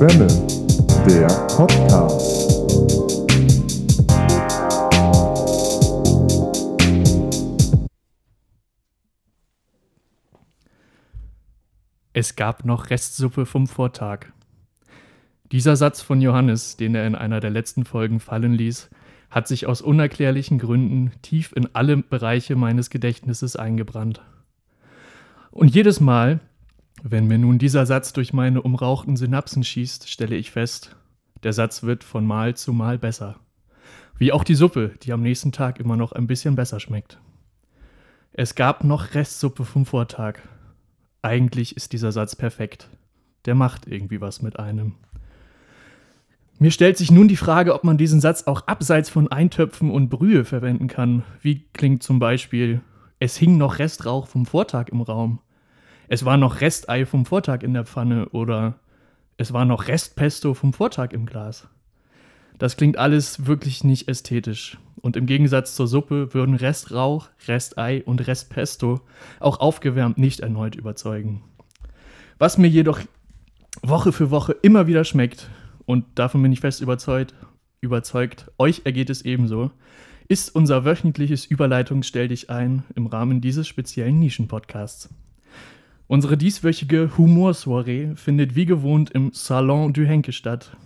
Schwämme, der Podcast. Es gab noch Restsuppe vom Vortag. Dieser Satz von Johannes, den er in einer der letzten Folgen fallen ließ, hat sich aus unerklärlichen Gründen tief in alle Bereiche meines Gedächtnisses eingebrannt. Und jedes Mal, wenn mir nun dieser Satz durch meine umrauchten Synapsen schießt, stelle ich fest, der Satz wird von Mal zu Mal besser. Wie auch die Suppe, die am nächsten Tag immer noch ein bisschen besser schmeckt. Es gab noch Restsuppe vom Vortag. Eigentlich ist dieser Satz perfekt. Der macht irgendwie was mit einem. Mir stellt sich nun die Frage, ob man diesen Satz auch abseits von Eintöpfen und Brühe verwenden kann. Wie klingt zum Beispiel, es hing noch Restrauch vom Vortag im Raum. Es war noch Restei vom Vortag in der Pfanne oder es war noch Restpesto vom Vortag im Glas. Das klingt alles wirklich nicht ästhetisch. Und im Gegensatz zur Suppe würden Restrauch, Restei und Restpesto auch aufgewärmt nicht erneut überzeugen. Was mir jedoch Woche für Woche immer wieder schmeckt, und davon bin ich fest überzeugt, überzeugt, euch ergeht es ebenso, ist unser wöchentliches Überleitungsstell dich ein im Rahmen dieses speziellen Nischenpodcasts. Unsere dieswöchige Humorsoiree findet wie gewohnt im Salon du Henke statt.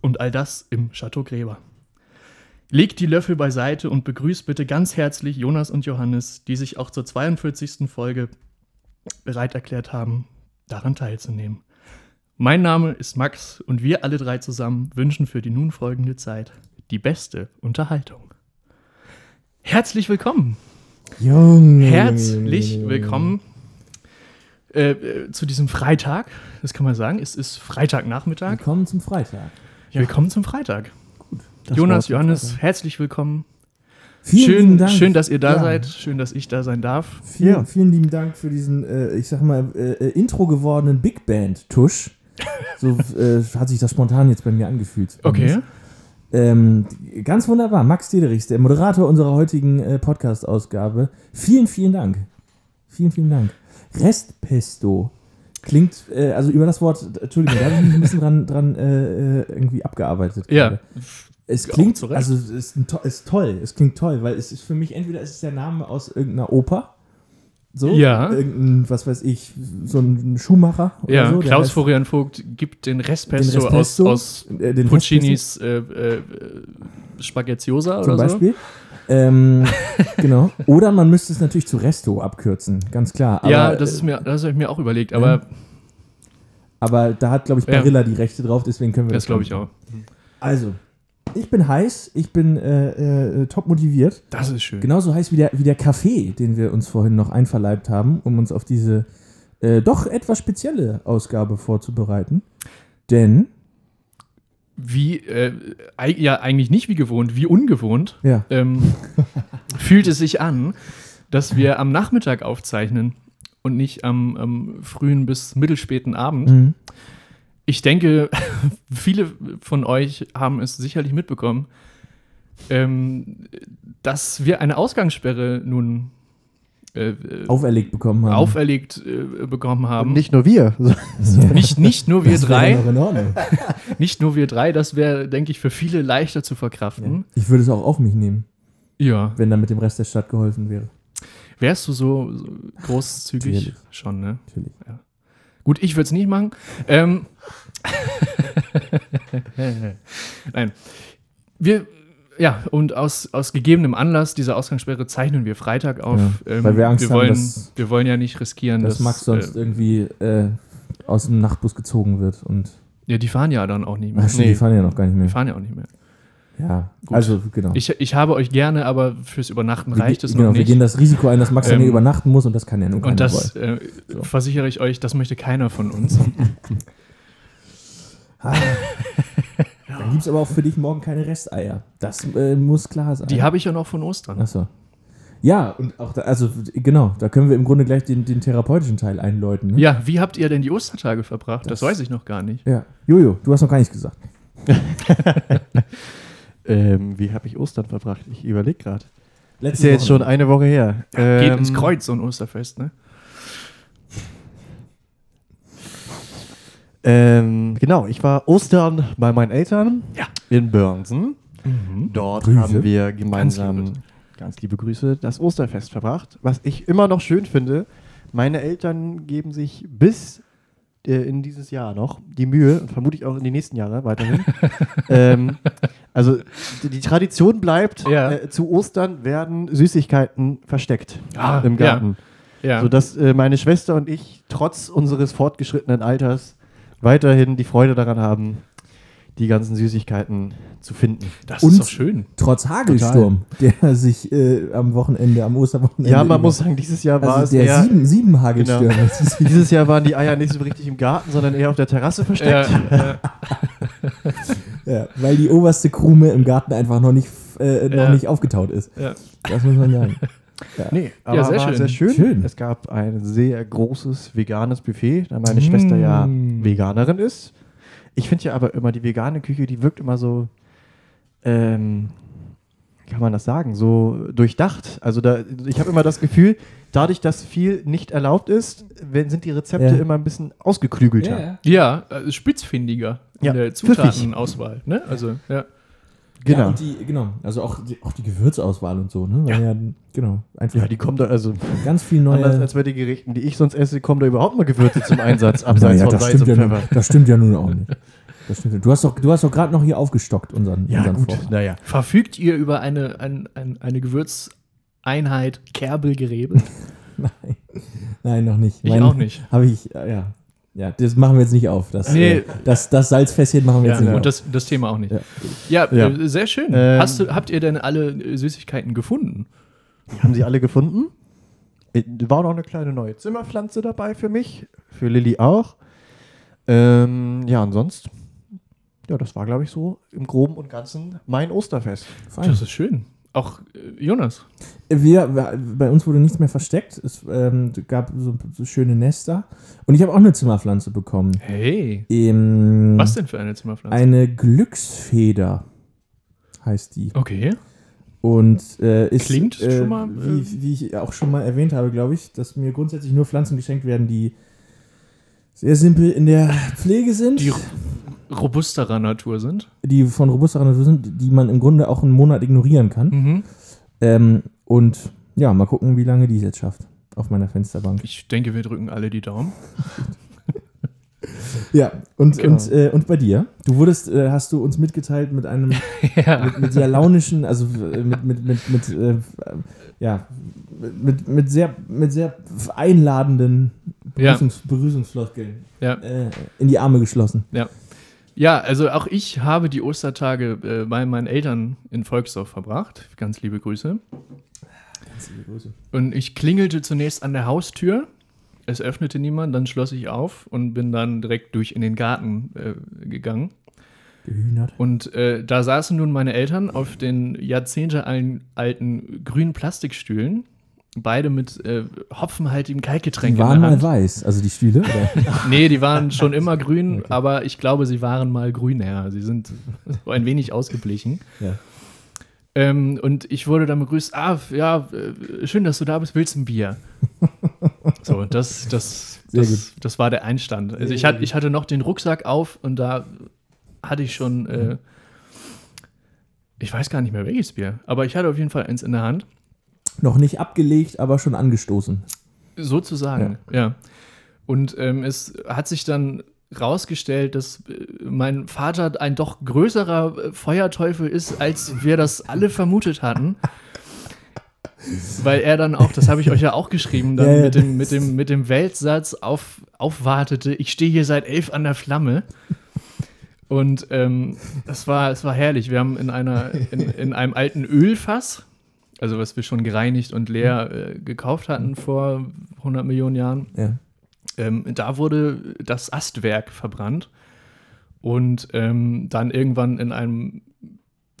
Und all das im Chateau Gräber. Legt die Löffel beiseite und begrüßt bitte ganz herzlich Jonas und Johannes, die sich auch zur 42. Folge bereit erklärt haben, daran teilzunehmen. Mein Name ist Max und wir alle drei zusammen wünschen für die nun folgende Zeit die beste Unterhaltung. Herzlich willkommen. Junge. Herzlich willkommen äh, äh, zu diesem Freitag. Das kann man sagen. Es ist Freitagnachmittag. Willkommen zum Freitag. Ja, willkommen zum Freitag. Das Jonas, Johannes, Freitag. herzlich willkommen. Vielen schön, Dank. schön, dass ihr da Ja. seid. Schön, dass ich da sein darf. Vielen, Ja. vielen lieben Dank für diesen, äh, ich sag mal, äh, äh, Intro gewordenen Big Band-Tusch. So hat sich das spontan jetzt bei mir angefühlt. Okay. Ähm, ganz wunderbar. Max Dederichs, der Moderator unserer heutigen äh, Podcast-Ausgabe. Vielen, vielen Dank. Vielen, vielen Dank. Restpesto klingt, äh, also über das Wort, Entschuldigung, da habe ich mich ein bisschen dran, dran äh, irgendwie abgearbeitet. Ja. gerade. Es klingt, also es ist, ein, ist toll, es klingt toll, weil es ist für mich entweder ist es der Name aus irgendeiner Oper, so, Ja. irgendein, was weiß ich, so ein Schuhmacher oder Ja, so. Klaus heißt- Florian Vogt gibt den Restpesto, Den Restpesto, aus, aus äh, den Puccinis äh, äh, Spaghettiosa zum oder Beispiel. Ähm, genau. Oder man müsste es natürlich zu Resto abkürzen, ganz klar. so. Ja, Aber, das ist mir, das habe ich mir auch überlegt, aber aber da hat, glaube ich, Ja. Barilla die Rechte drauf, deswegen können wir das glaube ich auch. Also, ich bin heiß, ich bin äh, äh, top motiviert. Das ist schön. Genauso heiß wie der, wie der Kaffee, den wir uns vorhin noch einverleibt haben, um uns auf diese äh, doch etwas spezielle Ausgabe vorzubereiten. Denn, Wie, äh, ja, eigentlich nicht wie gewohnt, wie ungewohnt ja, ähm, fühlt es sich an, dass wir am Nachmittag aufzeichnen und nicht am, am frühen bis mittelspäten Abend. mhm. Ich denke, viele von euch haben es sicherlich mitbekommen, ähm, dass wir eine Ausgangssperre nun äh, äh, auferlegt bekommen haben. auferlegt äh, bekommen haben. Und nicht nur wir. nicht, nicht nur wir Das drei, nicht nur wir drei, das wäre, denke ich, für viele leichter zu verkraften. Ich würde es auch auf mich nehmen, Ja. wenn dann mit dem Rest der Stadt geholfen wäre. Wärst du so, so großzügig? Natürlich. Schon, ne? Natürlich. Gut, ich würde es nicht machen. Ähm, Nein. Wir, ja, und aus, aus gegebenem Anlass dieser Ausgangssperre zeichnen wir Freitag auf. Ja, weil wir Angst wir haben, wollen, dass- wir wollen ja nicht riskieren, Dass dass. Max sonst äh, irgendwie äh, aus dem Nachtbus gezogen wird. Und ja, die fahren ja dann auch nicht mehr. Ach, stimmt, die fahren ja noch gar nicht Die mehr. fahren ja auch nicht mehr. Ja, Gut. also genau. Ich, ich habe euch gerne, aber fürs Übernachten Wir reicht es genau, noch wir nicht. gehen das Risiko ein, dass Max dann Ähm, hier übernachten muss und das kann ja nun keiner Und das äh, So. versichere ich euch, das möchte keiner von uns. Ah. Dann gibt es aber auch für dich morgen keine Resteier. Das äh, muss klar sein. Die habe ich ja noch von Ostern. Achso. Ja, und auch da, also genau, da können wir im Grunde gleich den, den therapeutischen Teil einläuten. Ne? Ja, wie habt ihr denn die Ostertage verbracht? Das, Das- weiß ich noch gar nicht. ja. Jojo, du hast noch gar nichts gesagt. ähm, wie habe ich Ostern verbracht? Ich überlege gerade. Letzte Ist ja jetzt Woche schon eine Woche her. Geht Ähm, ins Kreuz, so ein Osterfest, ne? Ähm, genau, ich war Ostern bei meinen Eltern Ja. in Börnsen. Dort Grüße. haben wir gemeinsam, liebe ganz liebe, Grüße, das Osterfest verbracht. Was ich immer noch schön finde, meine Eltern geben sich bis äh, in dieses Jahr noch die Mühe, und vermutlich auch in die nächsten Jahre weiterhin. ähm, also die, Tradition bleibt, Ja. äh, zu Ostern werden Süßigkeiten versteckt Ah, im Garten. Ja. Sodass äh, meine Schwester und ich trotz unseres fortgeschrittenen Alters weiterhin die Freude daran haben, die ganzen Süßigkeiten zu finden. das Und- ist doch schön. Trotz Hagelsturm, der sich äh, am Wochenende, am Osterwochenende. Ja, man muss sagen, dieses Jahr war also es der eher. sieben, sieben Hagelstürme. Genau. Dieses Jahr waren die Eier nicht so richtig im Garten, sondern eher auf der Terrasse versteckt. Ja, Ja, weil die oberste Krume im Garten einfach noch nicht, äh, noch Ja. nicht aufgetaut ist. ja. Das muss man sagen. Nee, aber Ja, sehr war schön. sehr schön. Schön. Es gab ein sehr großes veganes Buffet, da meine Schwester ja Mm. Veganerin ist. Ich finde ja aber immer, die vegane Küche, die wirkt immer so, ähm, wie kann man das sagen, so durchdacht. Also da, ich habe immer das Gefühl, dadurch, dass viel nicht erlaubt ist, wenn, sind die Rezepte Ja. immer ein bisschen ausgeklügelter. Ja, spitzfindiger Ja, in der. Zutatenauswahl. Ne? Also, ja. Genau. Genau. und die, genau. Also auch die, auch die Gewürzauswahl und so, ne? Weil ja, genau. Einfach Ja, die kommen da, also ganz viel neue. anders als bei den Gerichten, die ich sonst esse, kommen da überhaupt mal Gewürze zum Einsatz, abseits Naja, von das Salz stimmt, und ja nun, Pfeffer. das stimmt ja nun auch nicht. Das stimmt. ja. Du hast doch, du hast doch gerade noch hier aufgestockt, unseren, Ja, unseren gut, Vorrat. naja. Verfügt ihr über eine, ein, ein, eine Gewürzeinheit Kerbel gerebelt? Nein. Nein, noch nicht. Ich auch nicht. Habe ich, ja. Ja, das machen wir jetzt nicht auf. Das, Nee. äh, das, das Salzfässchen machen wir Ja, jetzt nicht und auf. das, das Thema auch nicht. Ja. Ja, Ja. Äh, sehr schön. Ähm, Hast du, habt ihr denn alle äh, Süßigkeiten gefunden? Haben sie alle gefunden? War noch eine kleine neue Zimmerpflanze dabei für mich, für Lilly auch. Ähm, ja, ansonsten, ja, das war, glaube ich, so im Groben und Ganzen mein Osterfest. Fein. Das ist schön. Auch äh, Jonas. Wir, wir, bei uns wurde nichts mehr versteckt. Es ähm, gab so, so schöne Nester. Und ich habe auch eine Zimmerpflanze bekommen. Hey. Ähm, Was denn für eine Zimmerpflanze? Eine Glücksfeder heißt die. okay. Und äh, ist, Klingt äh, schon mal, wie, äh, wie ich auch schon mal erwähnt habe, glaube ich, dass mir grundsätzlich nur Pflanzen geschenkt werden, die sehr simpel in der Pflege sind, Die robusterer Natur sind. die von robusterer Natur sind, die man im Grunde auch einen Monat ignorieren kann. Mhm. Ähm, und ja, mal gucken, wie lange die es jetzt schafft auf meiner Fensterbank. Ich denke, wir drücken alle die Daumen. Ja, und, Genau. und, äh, und bei dir? Du wurdest, äh, hast du uns mitgeteilt mit einem ja. mit, mit sehr launischen, also äh, mit, mit, mit, mit äh, ja, mit, mit, sehr, mit sehr einladenden Ja. Begrüßungs Begrüßungsfloskeln Ja. äh, in die Arme geschlossen. ja, also auch ich habe die Ostertage äh, bei meinen Eltern in Volksdorf verbracht. Ganz liebe Grüße. Und ich klingelte zunächst an der Haustür. Es öffnete niemand, dann schloss ich auf und bin dann direkt durch in den Garten äh, gegangen. Gehühnert. Und äh, da saßen nun meine Eltern auf den jahrzehntealten grünen Plastikstühlen, beide mit äh, hopfenhaltigem Kaltgetränk Die in waren mal weiß, also die Stühle. Nee, die waren schon immer grün, aber ich glaube, sie waren mal grüner. Sie sind so ein wenig ausgeblichen. ja. Ähm, und ich wurde dann begrüßt, ah, ja, äh, schön, dass du da bist, willst du ein Bier? So, das, das, das, das war der Einstand. Also ich, hatte, ich hatte noch den Rucksack auf und da hatte ich schon, äh, ich weiß gar nicht mehr welches Bier, aber ich hatte auf jeden Fall eins in der Hand. Noch nicht abgelegt, aber schon angestoßen. Sozusagen, ja. Und ähm, es hat sich dann rausgestellt, dass äh, mein Vater ein doch größerer äh, Feuerteufel ist, als wir das alle vermutet hatten. Weil er dann auch, das habe ich euch ja auch geschrieben, dann Ja, ja, mit, dem, mit, dem, mit dem Weltsatz auf, aufwartete, ich stehe hier seit elf an der Flamme. Und ähm, das war, es war herrlich. Wir haben in, einer, in, in einem alten Ölfass, also was wir schon gereinigt und leer äh, gekauft hatten vor 100 Millionen Jahren, Ja. ähm, da wurde das Astwerk verbrannt und ähm, dann irgendwann in einem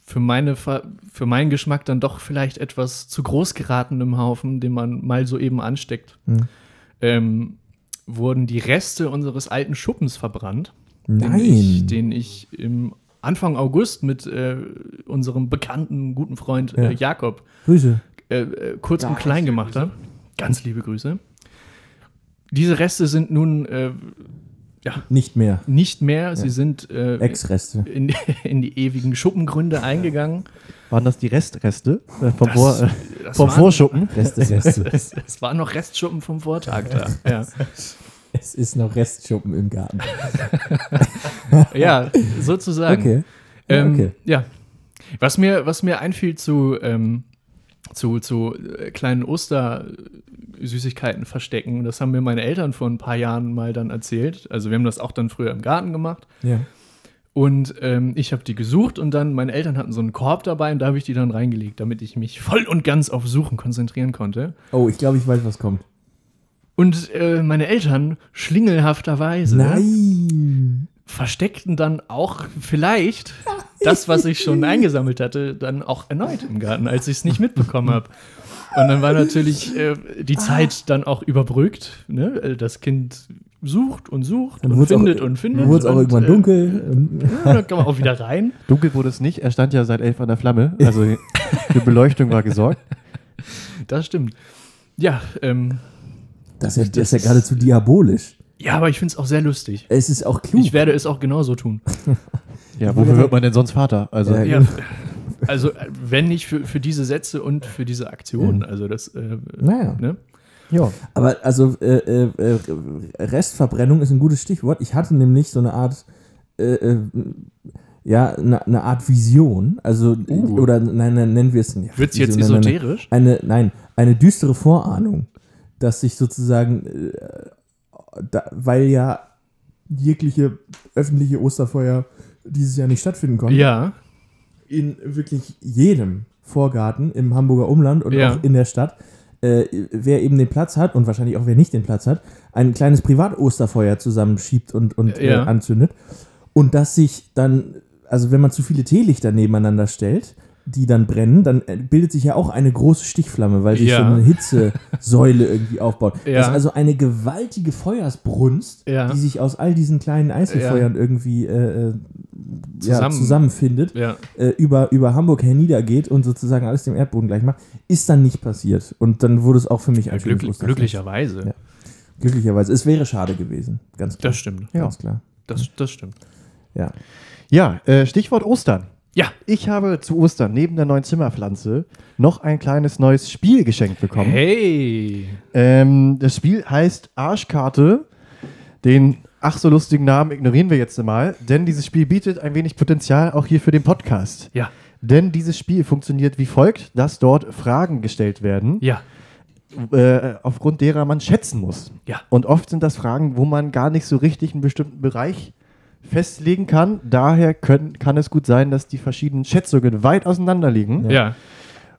für, meine, für meinen Geschmack dann doch vielleicht etwas zu groß geratenen Haufen, den man mal so eben ansteckt, Hm. ähm, wurden die Reste unseres alten Schuppens verbrannt, den Nein. ich, den ich im Anfang August mit äh, unserem bekannten guten Freund Ja. äh, Jakob Grüße. äh, äh, kurz und klein gemacht habe. Ganz liebe Grüße. Diese Reste sind nun äh, Ja. Nicht mehr. Nicht mehr, sie sind äh, Ex-Reste. in, in die ewigen Schuppengründe eingegangen. Waren das die Restreste äh, vom, Das- Vor, äh, das vom waren- Vorschuppen? Reste, Reste. Es, es waren noch Restschuppen vom Vortag da. Ja, es ist noch Restschuppen im Garten. ja sozusagen. Okay. Ähm, okay. ja. Was mir, was mir einfiel zu, ähm, zu, zu äh, kleinen Ostersüßigkeiten verstecken, das haben mir meine Eltern vor ein paar Jahren mal dann erzählt. Also wir haben das auch dann früher im Garten gemacht. Ja. Und ähm, ich habe die gesucht und dann, meine Eltern hatten so einen Korb dabei und da habe ich die dann reingelegt, damit ich mich voll und ganz auf Suchen konzentrieren konnte. Oh, ich glaube, ich weiß, was kommt. Und äh, meine Eltern, schlingelhafterweise, Nein. versteckten dann auch vielleicht das, was ich schon eingesammelt hatte, dann auch erneut im Garten, als ich es nicht mitbekommen habe. Und dann war natürlich äh, die Zeit dann auch überbrückt. Ne? Äh, Das Kind sucht und sucht Dann und findet auch, und findet. Dann wurde es auch und, irgendwann äh, dunkel. Und, Ja, dann kann man auch wieder rein. Dunkel wurde es nicht, er stand ja seit elf an der Flamme. Also die Beleuchtung war gesorgt. Das stimmt. Ja, ähm, das ist ja, das ist ja geradezu diabolisch. ja, aber ich finde es auch sehr lustig. Es ist auch klug. Ich werde es auch genauso tun. Ja, wofür wird man denn sonst Vater? Also Ja, Ja, also äh, wenn nicht für, für diese Sätze und für diese Aktion. Also das, äh, Naja. ne? ja. Aber also äh, äh, äh, Restverbrennung ist ein gutes Stichwort. Ich hatte nämlich so eine Art, äh, äh, ja, eine, eine Art Vision. Also, Uh. oder nein, nein, nennen wir es nicht. Wird es jetzt Vision, nein, esoterisch? Eine, nein, eine düstere Vorahnung, dass sich sozusagen, äh, da, weil ja jegliche öffentliche Osterfeuer dieses Jahr nicht stattfinden konnten, Ja, in wirklich jedem Vorgarten im Hamburger Umland und Ja. auch in der Stadt, äh, wer eben den Platz hat und wahrscheinlich auch wer nicht den Platz hat, ein kleines Privat-Osterfeuer zusammenschiebt und, und Ja. äh, anzündet. Und dass sich dann, also wenn man zu viele Teelichter nebeneinander stellt, die dann brennen, dann äh, bildet sich ja auch eine große Stichflamme, weil sich Ja. so eine Hitzesäule irgendwie aufbaut. Ja. Das ist also eine gewaltige Feuersbrunst, Ja. die sich aus all diesen kleinen Einzelfeuern irgendwie äh, äh, Zusammen- zusammenfindet äh, über, über Hamburg herniedergeht und sozusagen alles dem Erdboden gleich macht, ist dann nicht passiert. Und dann wurde es auch für mich ein Glücklich, glücklicherweise. Glücklicherweise. Es wäre schade gewesen, ganz klar. Das stimmt. Ja. Ganz klar. Das, das stimmt. Ja. Ja, äh, Stichwort Ostern. Ja. Ich habe zu Ostern neben der neuen Zimmerpflanze noch ein kleines neues Spiel geschenkt bekommen. Hey. Ähm, das Spiel heißt Arschkarte. Den ach so lustigen Namen ignorieren wir jetzt mal, denn dieses Spiel bietet ein wenig Potenzial auch hier für den Podcast. Ja. Denn dieses Spiel funktioniert wie folgt, dass dort Fragen gestellt werden, Ja. äh, aufgrund derer man schätzen muss. Ja. Und oft sind das Fragen, wo man gar nicht so richtig einen bestimmten Bereich festlegen kann. Daher können, kann es gut sein, dass die verschiedenen Schätzungen weit auseinander liegen. Ja.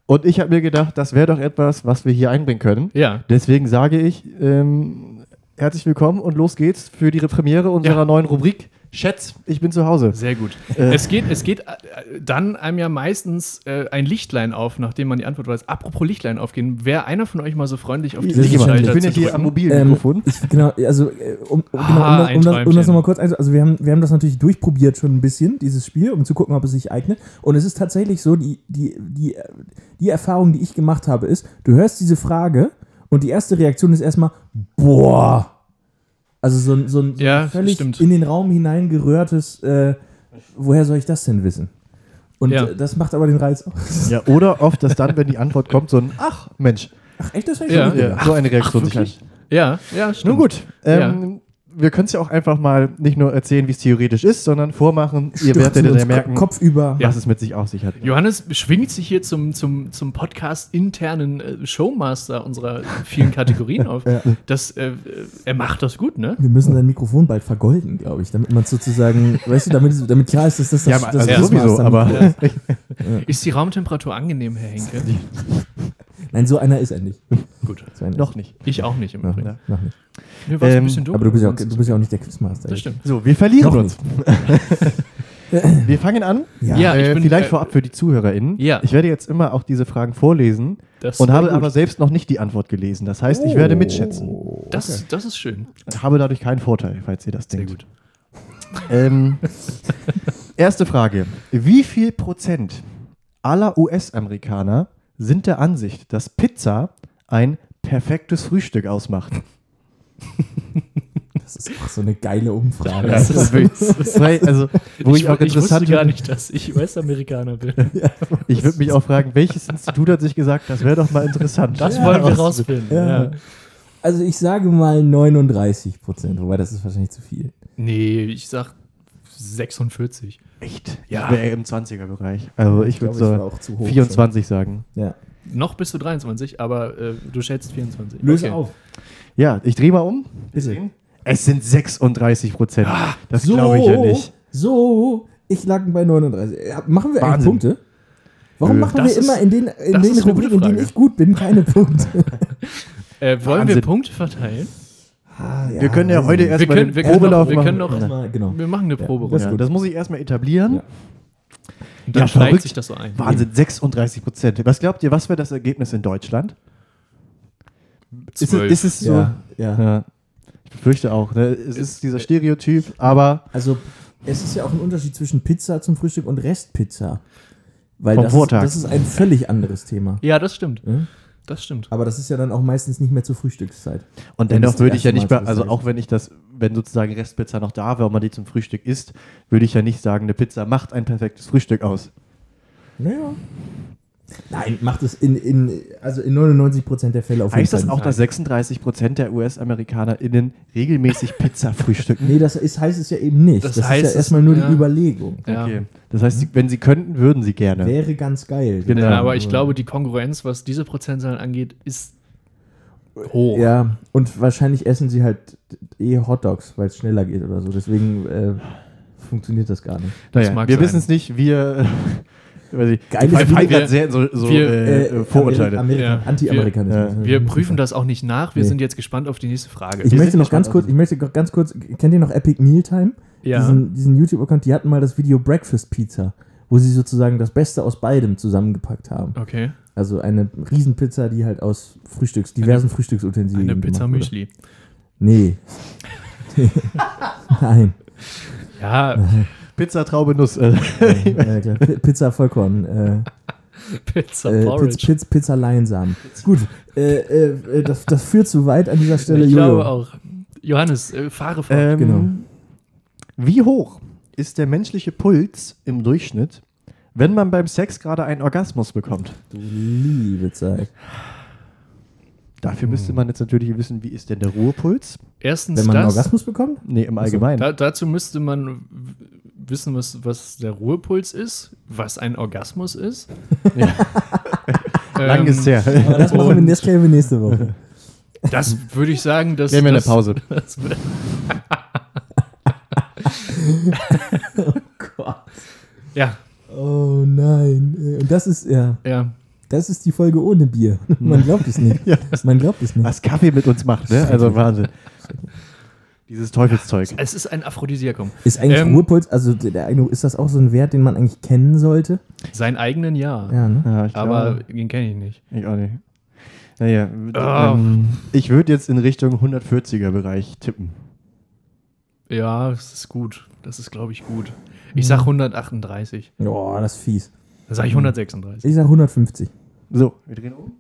Und ich habe mir gedacht, das wäre doch etwas, was wir hier einbringen können. Ja. Deswegen sage ich, ähm, herzlich willkommen und los geht's für die Premiere unserer Ja. neuen Rubrik. Schätz, ich bin zu Hause. Sehr gut. Äh. Es geht, es geht äh, dann einem ja meistens äh, ein Lichtlein auf, nachdem man die Antwort weiß. Apropos Lichtlein aufgehen, wäre einer von euch mal so freundlich auf die. Lichtschalter Ich bin ja hier am drücken? Mobilmikrofon. Ich, genau, also äh, um, um, Ah, genau, um, das, um, das, um nochmal kurz einzu- also wir haben, wir haben das natürlich durchprobiert schon ein bisschen, dieses Spiel, um zu gucken, ob es sich eignet. Und es ist tatsächlich so, die, die, die, äh, die Erfahrung, die ich gemacht habe, ist, du hörst diese Frage und die erste Reaktion ist erstmal, boah. Also so ein, so ein, so Ja, ein völlig stimmt. in den Raum hineingerührtes, äh, woher soll ich das denn wissen? Und Ja. äh, das macht aber den Reiz aus. ja, oder oft, dass dann, wenn die Antwort kommt, so ein Ach, Mensch. Ach echt, das wäre Ja. schon Ja, so eine Reaktion sich hat. Ja, ja, stimmt. Nun gut, ähm, wir können es ja auch einfach mal nicht nur erzählen, wie es theoretisch ist, sondern vormachen. Ihr werdet Stürzen ja dann merken, Kopf über. Ja. was es mit sich auf sich hat. Johannes schwingt sich hier zum, zum, zum Podcast-internen äh, Showmaster unserer vielen Kategorien auf. Das, äh, er macht das gut, ne? Wir müssen dein Mikrofon bald vergolden, glaube ich, damit man sozusagen, weißt du, damit, damit klar ist, dass das Ja, das, aber- das also sowieso, aber- ist. Ist die Raumtemperatur angenehm, Herr Henke? Nein, so einer ist er nicht. Gut. So Noch nicht. Ich auch nicht im Noch Übrigen. nicht. Noch nicht. Mir war es Ähm, ein bisschen dunkel. Aber du bist, ja auch, du bist ja auch nicht der Quizmaster. Das stimmt. So, wir verlieren Noch uns. wir fangen an. Ja. Ja, ich äh, bin, vielleicht äh, vorab für die ZuhörerInnen. Ja. Ich werde jetzt immer auch diese Fragen vorlesen Das und habe gut. aber selbst noch nicht die Antwort gelesen. Das heißt, ich werde mitschätzen. Das, das ist schön. Habe dadurch keinen Vorteil, falls ihr das Sehr denkt. gut. Ähm, erste Frage. Wie viel Prozent aller US-Amerikaner sind der Ansicht, dass Pizza ein perfektes Frühstück ausmacht? Das ist auch so eine geile Umfrage. Das ist wirklich, also, wo ich, auch ich wusste interessant gar nicht, dass ich US-Amerikaner bin. Ich würde mich auch fragen, welches Institut hat sich gesagt, das wäre doch mal interessant. Das Ja, wollen wir raus- rausfinden. Ja. Ja. Also ich sage mal 39 Prozent, wobei das ist wahrscheinlich zu viel. Nee, ich sag 46. Echt? Ja. Ich wäre im 20er-Bereich. Also ich würde ich war so auch zu hoch 24 sagen. schon. Ja. Noch bist du 23, aber äh, du schätzt 24. Löse Okay. auf. Ja, ich drehe mal um. Bitte. Es sind 36 Prozent. das so, glaube ich ja nicht. So, ich lag bei 39. Ja, Machen wir eigentlich. Punkte? Warum Nö. machen Das wir immer ist- in den, in den Rubriken, in denen ich gut bin, keine Punkte? Äh, wollen wir Wahnsinn. Punkte verteilen? Ah, Wir können ja heute ich erst Wir mal können- wir können noch- wir können machen. noch- nicht. Mal, genau. Wir machen eine das Proberunde. ist Ja, das muss ich erstmal etablieren. Ja. Und dann Ja, verrückt. sich das so ein. Wahnsinn, 36 Prozent. Was glaubt ihr, was wäre das Ergebnis in Deutschland? Ist es, ist es so? Ja, ja. Ja. Ich befürchte auch. Ne? Es ist dieser Stereotyp, aber Also, es ist ja auch ein Unterschied zwischen Pizza zum Frühstück und Restpizza. Weil Vom das, Vortag. Ist, das ist ein völlig anderes Thema. Ja, das stimmt. Ja? Das stimmt. Aber das ist ja dann auch meistens nicht mehr zur Frühstückszeit. Und dennoch würde ich ja nicht mehr, also auch wenn ich das, wenn sozusagen Restpizza noch da wäre und man die zum Frühstück isst, würde ich ja nicht sagen, eine Pizza macht ein perfektes Frühstück aus. Naja. Nein, macht es in, in, also in 99% der Fälle auf Heißt das Fall auch, nicht. dass 36 Prozent der US-AmerikanerInnen regelmäßig Pizza frühstücken? Nee, das ist, heißt es ja eben nicht. Das Das, heißt ist ja erstmal nur ja. die Überlegung. Ja. Okay. Das heißt, sie, wenn sie könnten, würden sie gerne. Wäre ganz geil. Genau. Ja, aber ich glaube, die Konkurrenz, was diese Prozentzahlen angeht, ist hoch. Ja, und wahrscheinlich essen sie halt eh Hotdogs, weil es schneller geht oder so. Deswegen äh, funktioniert das gar nicht. Naja, wir wissen es nicht. Wir. Weiß ich, Geiles wir fallen Video. gerade sehr in so, so Wir- äh, äh, Vorurteile. Amerika, Ja. Anti-Amerikanismus. Wir prüfen das auch nicht nach. Wir Nee. sind jetzt gespannt auf die nächste Frage. Ich Wir möchte noch ganz kurz, ich möchte noch ganz kurz, kennt ihr noch Epic Mealtime? ja. Diesen, diesen YouTube-Account, die hatten mal das Video Breakfast Pizza, wo sie sozusagen das Beste aus beidem zusammengepackt haben. okay. Also eine Riesenpizza, die halt aus Frühstücks, diversen Frühstücksutensilien Eine Pizza wurde. Müsli. Nee. Nein. Ja, Pizza, Traube, Nuss. Äh, ja, klar. P- Pizza Vollkorn. Äh, Pizza äh, Porridge. Piz, Piz, Pizza Leinsamen. Gut, äh, äh, das, das führt zu weit an dieser Stelle. ich Jojo. glaube auch. Johannes, äh, fahre fort. ähm, Genau. Wie hoch ist der menschliche Puls im Durchschnitt, wenn man beim Sex gerade einen Orgasmus bekommt? Du liebe Zeit. Dafür müsste man jetzt natürlich wissen, wie ist denn der Ruhepuls? Erstens Wenn man einen das. Orgasmus bekommt? Nee, im Allgemeinen. Da, dazu müsste man wissen, was, was der Ruhepuls ist, was ein Orgasmus ist. Ja. Lang Ähm, ist her. Aber das machen wir, wir nächste Woche. Das würde ich sagen, dass. Gehen wir das- Pause. Das, würde- ja, Oh nein. Und das ist, ja, ja. Das ist die Folge ohne Bier. Man glaubt es nicht. Man glaubt es nicht. Was Kaffee mit uns macht, ne? Also Wahnsinn. Dieses Teufelszeug. Es ist ein Aphrodisiakum. Ist eigentlich Ähm, Ruhepuls, also der, ist das auch so ein Wert, den man eigentlich kennen sollte? Seinen eigenen ja. Ja, ne? Ja, ich aber glaube- den kenne ich nicht. Ich auch nicht. Naja, Ah. ähm, ich würde jetzt in Richtung 140er Bereich tippen. Ja, das ist gut. Das ist, glaube ich, gut. Ich sag 138. Boah, das ist fies. Dann sage ich 136. Ich sag 150. So, wir drehen um.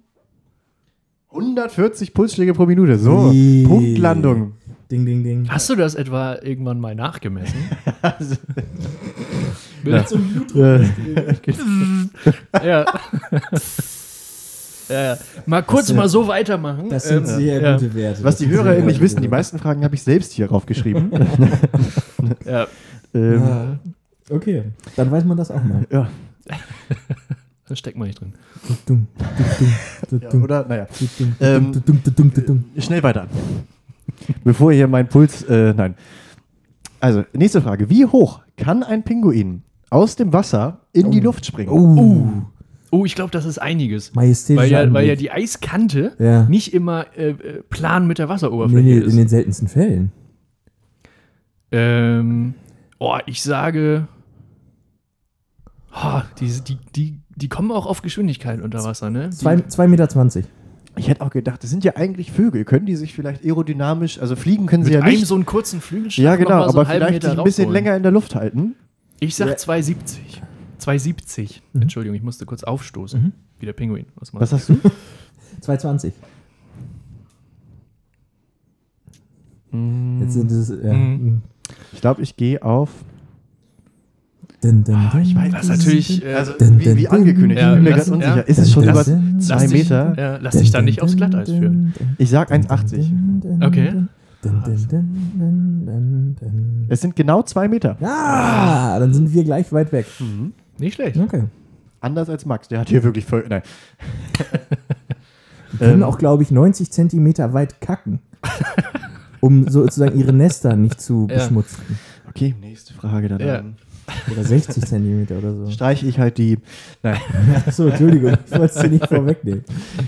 140 Pulsschläge pro Minute. So, Ui. Punktlandung. Ding, ding, ding. Hast du das etwa irgendwann mal nachgemessen? Ja. Äh, ja. ja. ja. Mal kurz mal so weitermachen. Das sind Ähm, sehr ja. gute Werte. Was die gute nicht wissen, die meisten Fragen habe ich selbst hier raufgeschrieben. Ja. ähm. Okay, dann weiß man das auch mal. ja. Da steckt man nicht drin. Ja, oder? Naja. Ähm, dumm. Schnell weiter. Bevor hier mein Puls. Äh, nein. Also, nächste Frage. Wie hoch kann ein Pinguin aus dem Wasser in die Luft springen? Oh, Oh, ich glaube, das ist einiges. majestätischer Weil ja, weil ja die Eiskante Ja. nicht immer äh, äh, plan mit der Nee, Wasseroberfläche nee, ist. in den seltensten Fällen. Ähm, oh, ich sage. Oh, die, die, die, die kommen auch auf Geschwindigkeit unter Wasser, ne? Die, 2,20 Meter. 20. Ich hätte auch gedacht, das sind ja eigentlich Vögel. Können die sich vielleicht aerodynamisch, also fliegen können sie mit ja einem nicht. so einen kurzen Flügelschlag ja, noch genau, mal so aber vielleicht Meter sich ein bisschen länger in der Luft halten. Ich sag Ja. 2,70. 2,70. Mhm. Entschuldigung, ich musste kurz aufstoßen. Mhm. Wie der Pinguin. Was Was machst sagst du? 2,20. Mm, Jetzt sind es, ja. Mhm. Ich glaube, ich gehe auf. Dun, dun, Ah, ich dun, weiß, Das ist natürlich. Äh, Also, Dun, wie, dun, wie dun. angekündigt. Ja, ich bin mir ganz unsicher. ja. Ist es schon Dun, über dun, zwei lass dich- Meter? ja, lass dich da nicht aufs Glatteis führen. Ich sag 1,80. Okay. Dun, dun, dun, dun, dun, dun. Es sind genau zwei Meter. Ah, dann sind wir gleich weit weg. Nicht schlecht. Okay. Anders als Max. Der hat hier wirklich voll. Nein. Die können Ähm. auch, glaube ich, 90 Zentimeter weit kacken. um sozusagen ihre Nester nicht zu Ja. beschmutzen. Okay, nächste Frage dann. Ja. Ähm, Oder 60 Zentimeter oder so. Streiche ich halt die. Nein. Achso, Entschuldigung, ich wollte es dir nicht vorwegnehmen.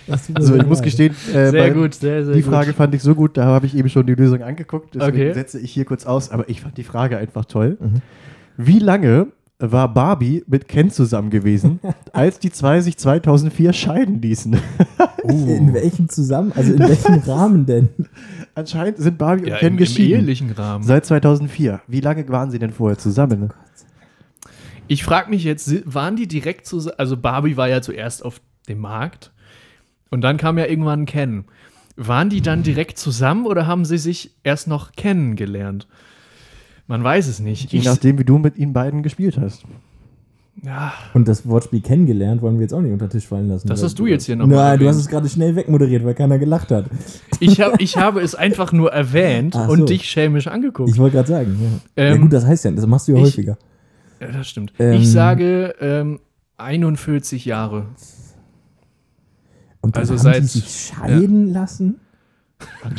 Also, ich muss gestehen, äh, Sehr gut, sehr, sehr die gut. Frage fand ich so gut, da habe ich eben schon die Lösung angeguckt. Deswegen Okay. setze ich hier kurz aus, aber ich fand die Frage einfach toll. Mhm. Wie lange war Barbie mit Ken zusammen gewesen, als die zwei sich 2004 scheiden ließen? In welchem Zusammen, also in welchem Rahmen denn? Anscheinend sind Barbie und Ja, Ken im, im geschieden. ehelichen Rahmen. Seit 2004. Wie lange waren sie denn vorher zusammen? Ich frage mich jetzt, waren die direkt zusammen? Also Barbie war ja zuerst auf dem Markt und dann kam ja irgendwann Ken. Waren die dann direkt zusammen oder haben sie sich erst noch kennengelernt? Man weiß es nicht. Je Ich, nachdem, wie du mit ihnen beiden gespielt hast. ja, Und das Wortspiel kennengelernt wollen wir jetzt auch nicht unter den Tisch fallen lassen. Das hast du jetzt hier noch mal Nein, du erwähnt. hast es gerade schnell wegmoderiert, weil keiner gelacht hat. ich, hab, ich habe es einfach nur erwähnt so. und dich schelmisch angeguckt. Ich wollte gerade sagen, ja. ja. Ähm, gut, das heißt ja, das machst du ja ich- häufiger. Ja, das stimmt. Ähm, ich sage ähm, 41 Jahre. Und dann also haben seit- die sich scheiden lassen?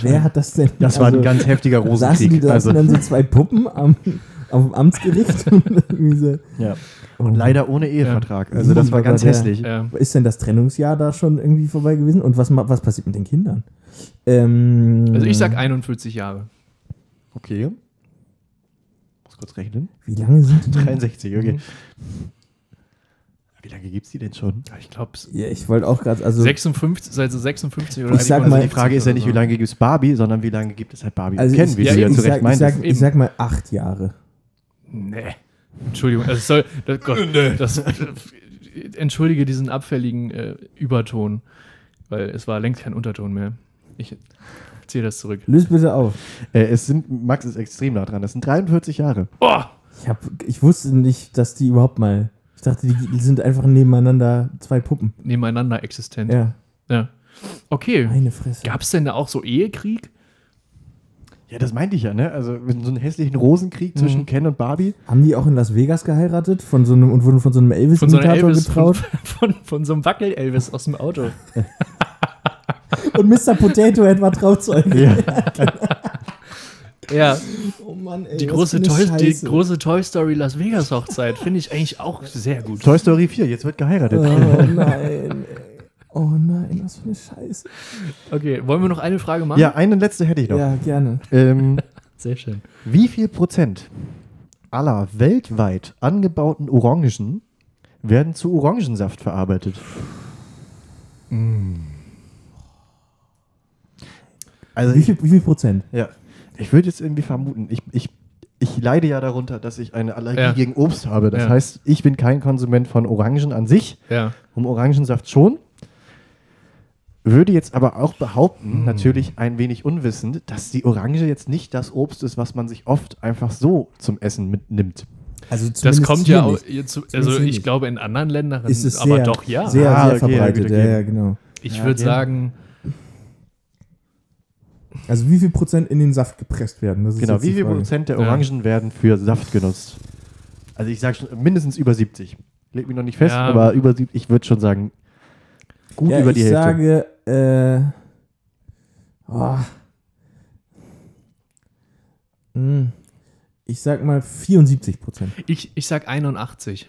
Wer hat das denn? Das war ein also, ganz heftiger Saßen die Rosenkrieg. da Also, dann so zwei Puppen am, auf dem Amtsgericht? und so, ja. oh, Und leider ohne Ehevertrag. Also das war ganz der- hässlich. Ja. Ist denn das Trennungsjahr da schon irgendwie vorbei gewesen? Und was, was passiert mit den Kindern? Ähm, Also ich sag 41 Jahre. Okay. Kurz rechnen. Wie lange sind die denn? 63, okay. Mhm. Wie lange gibt es die denn schon? Ich glaube, Ja, ich wollte auch gerade, also, 56, seit 56 oder Ich sag Also mal- die Frage ist ja nicht, wie lange gibt es Barbie, sondern wie lange gibt es halt Barbie also und Ken, ich, wie ja, du ja zu Recht sag, ich, sag, ich sag mal acht Jahre. Nee. Entschuldigung, also soll, das, Gott, das, entschuldige diesen abfälligen äh, Überton, weil es war längst kein Unterton mehr. Ich ziehe das zurück. Löst bitte auf. Äh, es sind, Max ist extrem nah dran, das sind 43 Jahre. Oh, Ich, hab, ich wusste nicht, dass die überhaupt mal. Ich dachte, die sind einfach nebeneinander zwei Puppen. nebeneinander existent. Ja, Ja. Okay. meine Fresse. Gab es denn da auch so Ehekrieg? Ja, das meinte ich ja, ne? Also mit so einem hässlichen Rosenkrieg zwischen Mhm. Ken und Barbie. Haben die auch in Las Vegas geheiratet von so einem, und wurden von so einem Von so Elvis-Imitator Elvis, von, getraut? von, von so einem Wackel-Elvis aus dem Auto. Und Mr. Potato Head war Trauzeuge. Ja. Ja, Oh Mann, ey. die große, Toy, die große Toy Story Las Vegas Hochzeit finde ich eigentlich auch sehr gut. Toy Story 4, jetzt wird geheiratet. Oh nein, ey. Oh nein, was für eine Scheiße. Okay, wollen wir noch eine Frage machen? Ja, eine letzte hätte ich noch. Ja, gerne. Ähm, Sehr schön. wie viel Prozent aller weltweit angebauten Orangen werden zu Orangensaft verarbeitet? Also Wie ich, viel, wie viel Prozent? ja, ich würde jetzt irgendwie vermuten, ich, ich, ich leide ja darunter, dass ich eine Allergie Ja. gegen Obst habe. Das Ja. heißt, ich bin kein Konsument von Orangen an sich. Ja. um Orangensaft schon. Würde jetzt aber auch Hm. behaupten, natürlich ein wenig unwissend, dass die Orange jetzt nicht das Obst ist, was man sich oft einfach so zum Essen mitnimmt. Also Das kommt ja auch, zu, also ich nicht. glaube in anderen Ländern, Ist es aber sehr, doch ja. sehr, Ah, sehr okay, verbreitet. okay, Ja, okay. ja, genau. ich Ja, würde okay. sagen, Also wie viel Prozent in den Saft gepresst werden? Das ist Genau, wie viel Frage. Prozent der Ja. Orangen werden für Saft genutzt? Also ich sage schon mindestens über 70. Leg mich noch nicht fest, Ja. aber über 70, ich würde schon sagen, gut Ja, über die ich Hälfte. sage, äh, oh. Hm. ich sag mal 74 Prozent. ich, ich sag 81.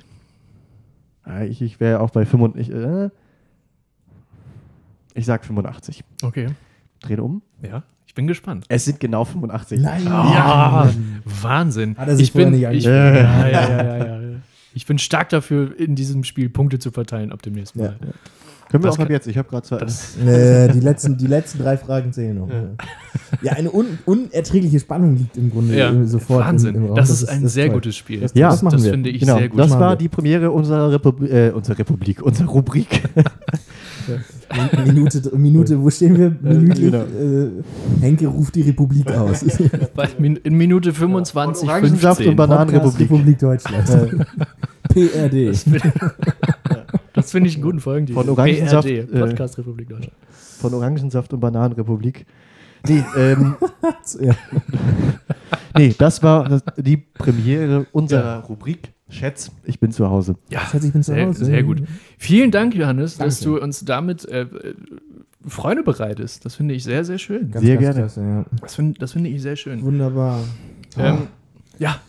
Ja, ich ich wäre auch bei 85. Äh, ich sag 85. Okay. Dreh um. Ja, ich bin gespannt. Es sind genau 85. Nein. Ja, Wahnsinn. Hat er sich ich bin, nicht ich, ja, ja, ja, ja, ja, ja. ich bin stark dafür, in diesem Spiel Punkte zu verteilen ab dem nächsten Ja. Mal. Können wir Das auch ab jetzt. Ich habe gerade zwei. Das, Äh, die, letzten, die letzten drei Fragen zählen noch. Ja, eine un unerträgliche Spannung liegt im Grunde ja, sofort Wahnsinn. im, im Raum. das, ist ein sehr toll. gutes Spiel. Das- Ja, das machen das wir. finde ich genau, sehr gut. das war wir. die Premiere unserer, Republi äh, unserer Republik, unserer Rubrik. Minute, Minute, wo stehen wir? Minütlich, genau. äh, Henke ruft die Republik aus. In Minute 25, Orangensaft 15. und Bananenrepublik. Republik Deutschland. PRD. Das finde ich einen guten Folgentitel. Von Orangensaft, PRD, äh, Podcast Republik Deutschland. Von Orangensaft und Bananenrepublik. Nee, ähm, Ja. nee, das war die Premiere unserer Rubrik. Schätz, ich bin zu Hause. Ja, Schatz, ich bin zu sehr, Hause. sehr gut. Vielen Dank, Johannes, dass Danke. du uns damit äh, äh, Freude bereitest. Das finde ich sehr, sehr schön. Ganz, Sehr ganz gerne. Klasse, ja. Das finde das finde ich sehr schön. Wunderbar. Ähm, ja,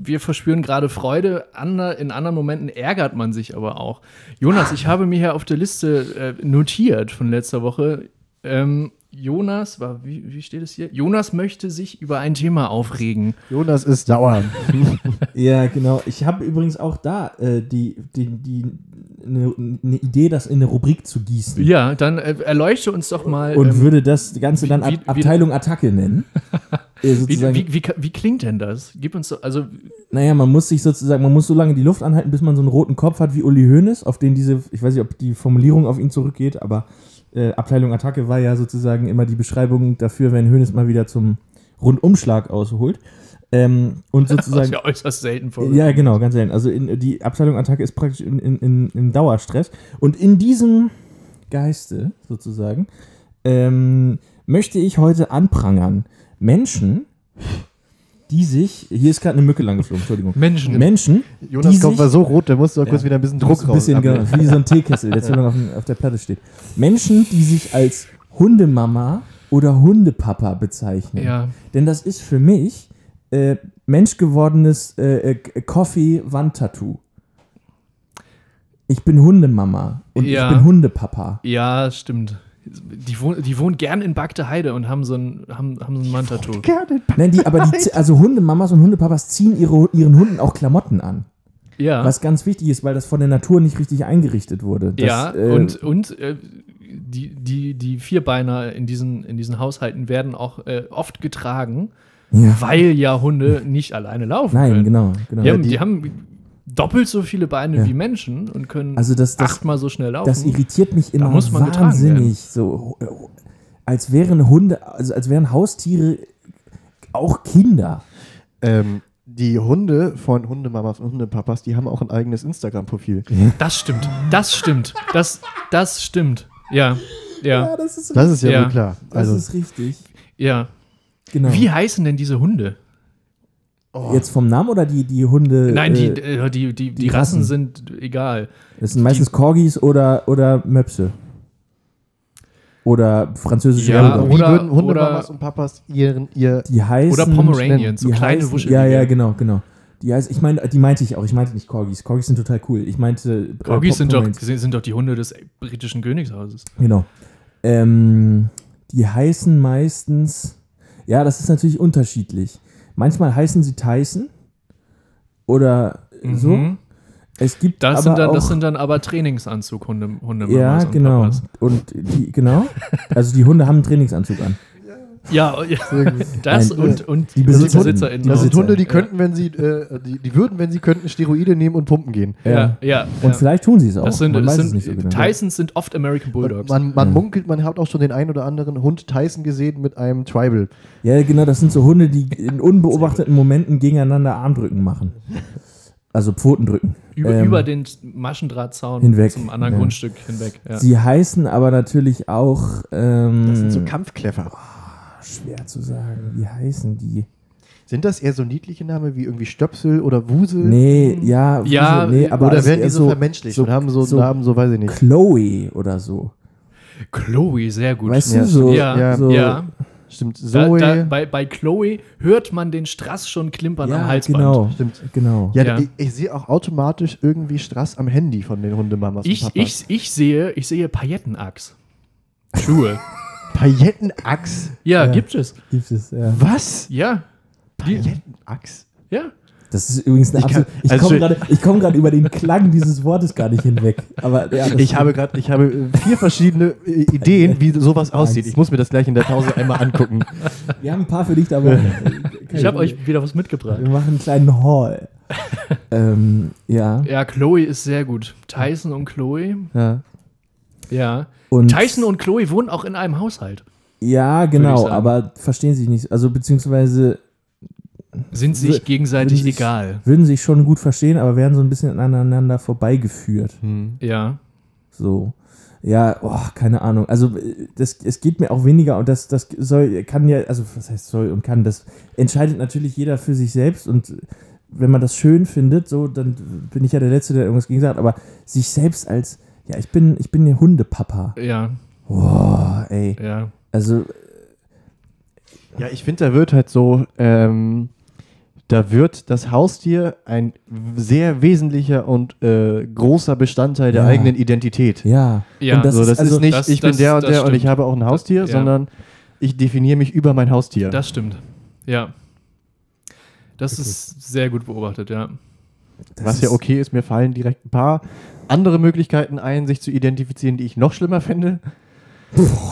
wir verspüren gerade Freude, ander, in anderen Momenten ärgert man sich aber auch. Jonas, ich habe mir hier auf der Liste äh, notiert von letzter Woche, ähm, Jonas, war, wie, wie steht es hier? Jonas möchte sich über ein Thema aufregen. Jonas ist sauer. Ja, genau. Ich habe übrigens auch da äh, die, die, die, eine ne Idee, das in eine Rubrik zu gießen. Ja, dann äh, erleuchte uns doch mal. Und ähm, würde das Ganze dann wie- Ab wie- Abteilung Attacke nennen. Äh, wie, wie, wie klingt denn das? Gib uns so, also naja, man muss sich sozusagen, man muss so lange die Luft anhalten, bis man so einen roten Kopf hat wie Uli Hoeneß, auf den diese, ich weiß nicht, ob die Formulierung auf ihn zurückgeht, aber äh, Abteilung Attacke war ja sozusagen immer die Beschreibung dafür, wenn Hoeneß mal wieder zum Rundumschlag ausholt. Ähm, und das ist sozusagen. ja äußerst selten vor. Ja, genau, ganz selten. Also in, die Abteilung Attacke ist praktisch in, in, in, in Dauerstress. Und in diesem Geiste sozusagen ähm, möchte ich heute anprangern Menschen, die sich. Hier ist gerade eine Mücke lang geflogen, Entschuldigung. Menschen. Menschen, Jonas die Kopf sich- war so rot, der musste doch kurz Ja. wieder ein bisschen Druck Druck ein bisschen, raus. genau, wie so ein Teekessel, der zu lange auf, auf der Platte steht. Menschen, die sich als Hundemama oder Hundepapa bezeichnen. Ja. Denn das ist für mich äh, menschgewordenes äh, äh, Coffee-Wandtattoo. Ich bin Hundemama und Ja. ich bin Hundepapa. Ja, stimmt. Die, wohnen, die wohnen gern in Bagde Heide und haben so ein, haben, haben so ein Mantattoo. Gerne. Nein, die, aber die, also Hundemamas und Hundepapas ziehen ihre, ihren Hunden auch Klamotten an. Ja. Was ganz wichtig ist, weil das von der Natur nicht richtig eingerichtet wurde. Das, ja, äh, und, und äh, die, die, die Vierbeiner in diesen, in diesen Haushalten werden auch äh, oft getragen, ja. weil ja Hunde nicht alleine laufen Nein, können. genau. genau. Die, haben, Die- die haben doppelt so viele Beine Ja. wie Menschen und können Also das- das- achtmal so schnell laufen. Das irritiert mich immer muss man wahnsinnig. So, als wären Hunde, also als wären Haustiere auch Kinder. Ähm, die Hunde von Hundemamas und Hundepapas, die haben auch ein eigenes Instagram-Profil. das stimmt, das stimmt, das, das stimmt. Ja, ja, das ist, Das ist ja, Ja. klar. das Also, ist richtig. ja. Genau. Wie heißen denn diese Hunde? Jetzt vom Namen oder die, die Hunde? Nein, die, äh, äh, die, die, die, die Rassen Rassen. sind egal. das sind meistens Corgis oder, oder Möpse. Oder französische Ja, Bulldog. wie oder- würden Hundemamas oder- und Papas ihren, ihr Die heißen. Oder Pomeranians, so die kleine heißen, Wuschelige. Ja, ja, genau, genau. Die heißt, ich meine, die meinte ich auch. Ich meinte nicht Corgis. Corgis sind total cool. Ich meinte. äh, Corgis sind doch, sind doch die Hunde des britischen Königshauses. Genau. Ähm, die heißen meistens, ja, das ist natürlich unterschiedlich. Manchmal heißen sie Tyson oder so. Mhm. Es gibt Das, aber sind dann, auch, das sind dann aber Trainingsanzug-Hunde, Hunde ja, und genau. Papas. Und die, genau. Also die Hunde haben einen Trainingsanzug an. Ja, ja. das Nein, und, und die Besitzer- BesitzerInnen Das sind. Hunde, die könnten, wenn sie, äh, die, die würden, wenn sie könnten, Steroide nehmen und pumpen gehen. Ja, ja. Und ja. vielleicht tun sie es auch. Das sind, Man das weiß es sind nicht so genau. Tysons sind oft American Bulldogs. Man, man Mhm. munkelt, man hat auch schon den ein oder anderen Hund Tyson gesehen mit einem Tribal. Ja, genau, das sind so Hunde, die in unbeobachteten Momenten gegeneinander Armdrücken machen. Also Pfotendrücken. über, ähm, über den Maschendrahtzaun hinweg, zum anderen ja. Grundstück hinweg. Ja. Sie heißen aber natürlich auch. Ähm, Das sind so Kampfkläffer. Schwer zu sagen. Wie heißen die? Sind das eher so niedliche Namen wie irgendwie Stöpsel oder Wusel? Nee, ja, Ja, Wusel, nee, aber oder werden die so, eher vermenschlicht so, und haben so, so Namen, so weiß ich nicht. Chloe oder so. Chloe, sehr gut. Weißt Ja, du, so, ja, ja, so ja. Stimmt, Da, Zoe. da, bei, bei Chloe hört man den Strass schon klimpern am ja Halsband. genau, Stimmt. genau. Ja, Ja. Ich, ich sehe auch automatisch irgendwie Strass am Handy von den Hundemamas Ich, und Papas. ich, ich sehe, ich sehe Paillettenachs. Schuhe. Paillettenachs? Ja, Ja. gibt es. Gibt es, ja. Was? Ja. Paillettenachs? ja. Das ist übrigens eine absolute. Ich also komme gerade ich komm gerade über den Klang dieses Wortes gar nicht hinweg. Aber ja, Ich habe gerade, ich habe äh, vier verschiedene äh, Ideen, wie sowas aussieht. Ich muss mir das gleich in der Pause einmal angucken. Wir haben ein paar für dich dabei. Ich habe euch wieder was mitgebracht. Wir machen einen kleinen Haul. ähm, ja. Ja, Chloe ist sehr gut. Tyson und Chloe. ja. Ja. Und Tyson und Chloe wohnen auch in einem Haushalt. ja, genau, aber verstehen sich nicht. Also beziehungsweise Sind sich gegenseitig würden sich- egal. würden sich schon gut verstehen, aber werden so ein bisschen aneinander vorbeigeführt. Hm. Ja. So. Ja, oh, keine Ahnung. Also äh, das, es geht mir auch weniger und das, das soll, kann ja, also was heißt soll und kann, das entscheidet natürlich jeder für sich selbst und wenn man das schön findet, so, dann bin ich ja der Letzte, der irgendwas gegen sagt, aber sich selbst als, ja, ich bin, ich bin der Hundepapa. Ja. Boah, ey. Ja. Also, Ja, ich finde, da wird halt so, ähm, da wird das Haustier ein sehr wesentlicher und äh, großer Bestandteil der Ja. eigenen Identität. ja. Ja. Und das so, ist das also- ist nicht, das- ich bin das- der und der und ich stimmt. habe auch ein Haustier, Ja. sondern ich definiere mich über mein Haustier. Das stimmt. Ja. Das ist sehr gut beobachtet, ja. Das Was ja okay ist, mir fallen direkt ein paar andere Möglichkeiten ein, sich zu identifizieren, die ich noch schlimmer finde.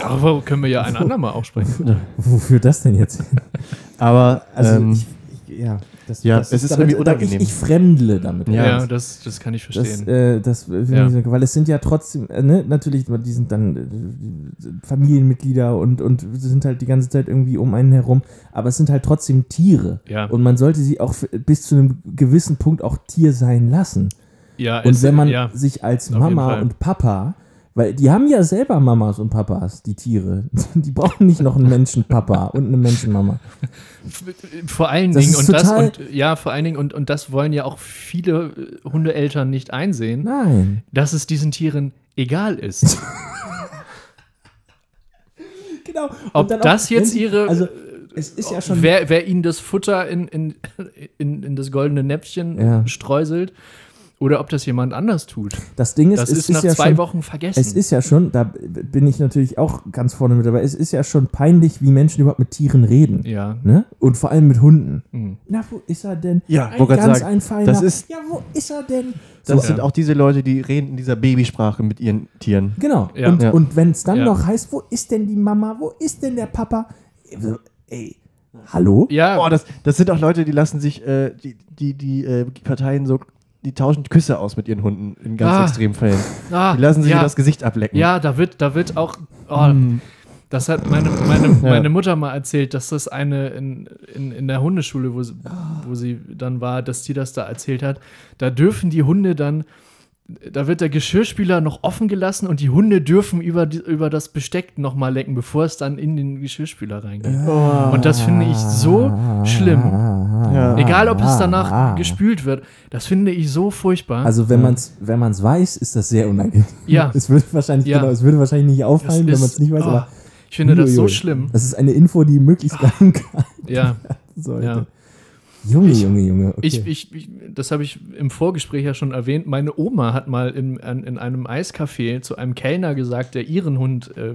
Aber können wir ja ein andermal auch sprechen. Wofür das denn jetzt? Aber Also, ähm, ich, ich, ja. Das, ja, das es ist damit, irgendwie unangenehm. Ich, ich fremdle damit. Ja. Ja, das, das kann ich Das, verstehen. äh, das Ja. ich weil es sind ja trotzdem, äh, ne, natürlich, die sind dann äh, Familienmitglieder und, und sind halt die ganze Zeit irgendwie um einen herum, aber es sind halt trotzdem Tiere. ja. Und man sollte sie auch bis zu einem gewissen Punkt auch Tier sein lassen. ja, Und es- wenn man ja. sich als Mama und Papa, weil die haben ja selber Mamas und Papas, die Tiere. Die brauchen nicht noch einen Menschenpapa und eine Menschenmama. Vor allen Das Dingen und das und ja, vor allen Dingen und, und das wollen ja auch viele äh, Hundeeltern nicht einsehen, Nein. dass es diesen Tieren egal ist. Genau. Ob Und auch, das jetzt wenn sie- ihre Also, es ist ja schon. wer, wer ihnen das Futter in, in, in, in das goldene Näpfchen Ja. streuselt oder ob das jemand anders tut. das Ding ist, Das es ist nach ja zwei schon, Wochen vergessen. Es ist ja schon, da bin ich natürlich auch ganz vorne mit dabei, es ist ja schon peinlich, wie Menschen überhaupt mit Tieren reden. ja. Ne? Und vor allem mit Hunden. Hm. Na, wo ist er denn? Ja, ein ganz sagen, ein feiner. das ist- ja, wo ist er denn? das So. sind Ja. auch diese Leute, die reden in dieser Babysprache mit ihren Tieren. Genau. Ja. Und, Ja. und wenn es dann Ja. noch heißt, wo ist denn die Mama? Wo ist denn der Papa? Ey, hallo? Ja, Oh, das, das sind auch Leute, die lassen sich, äh, die, die, die äh, Parteien so, die tauschen Küsse aus mit ihren Hunden in ganz Ah. extremen Fällen. ah, Die lassen sich ja, das Gesicht ablecken. Ja, da wird, da wird auch. Oh, Hm. Das hat meine, meine, meine Mutter mal erzählt, dass das eine in, in, in der Hundeschule, wo sie, wo sie dann war, dass die das da erzählt hat. Da dürfen die Hunde dann, da wird der Geschirrspüler noch offen gelassen und die Hunde dürfen über, die, über das Besteck nochmal lecken, bevor es dann in den Geschirrspüler reingeht. Oh. Und das finde ich so schlimm. Ja. Egal, ob es danach Ah. gespült wird, das finde ich so furchtbar. Also wenn man es wenn man's weiß, ist das sehr unangenehm. Ja. Es würde wahrscheinlich, Ja. genau, es würde wahrscheinlich nicht Das auffallen, wenn ist- man es nicht weiß, oh, aber ich finde das so schlimm. das ist eine Info, die möglichst geheim gehalten Ja. sollte. Ja. Junge, Junge, Junge. Okay. Ich, ich, ich, das habe ich im Vorgespräch ja schon erwähnt. Meine Oma hat mal in, an, in einem Eiscafé zu einem Kellner gesagt, der ihren Hund äh,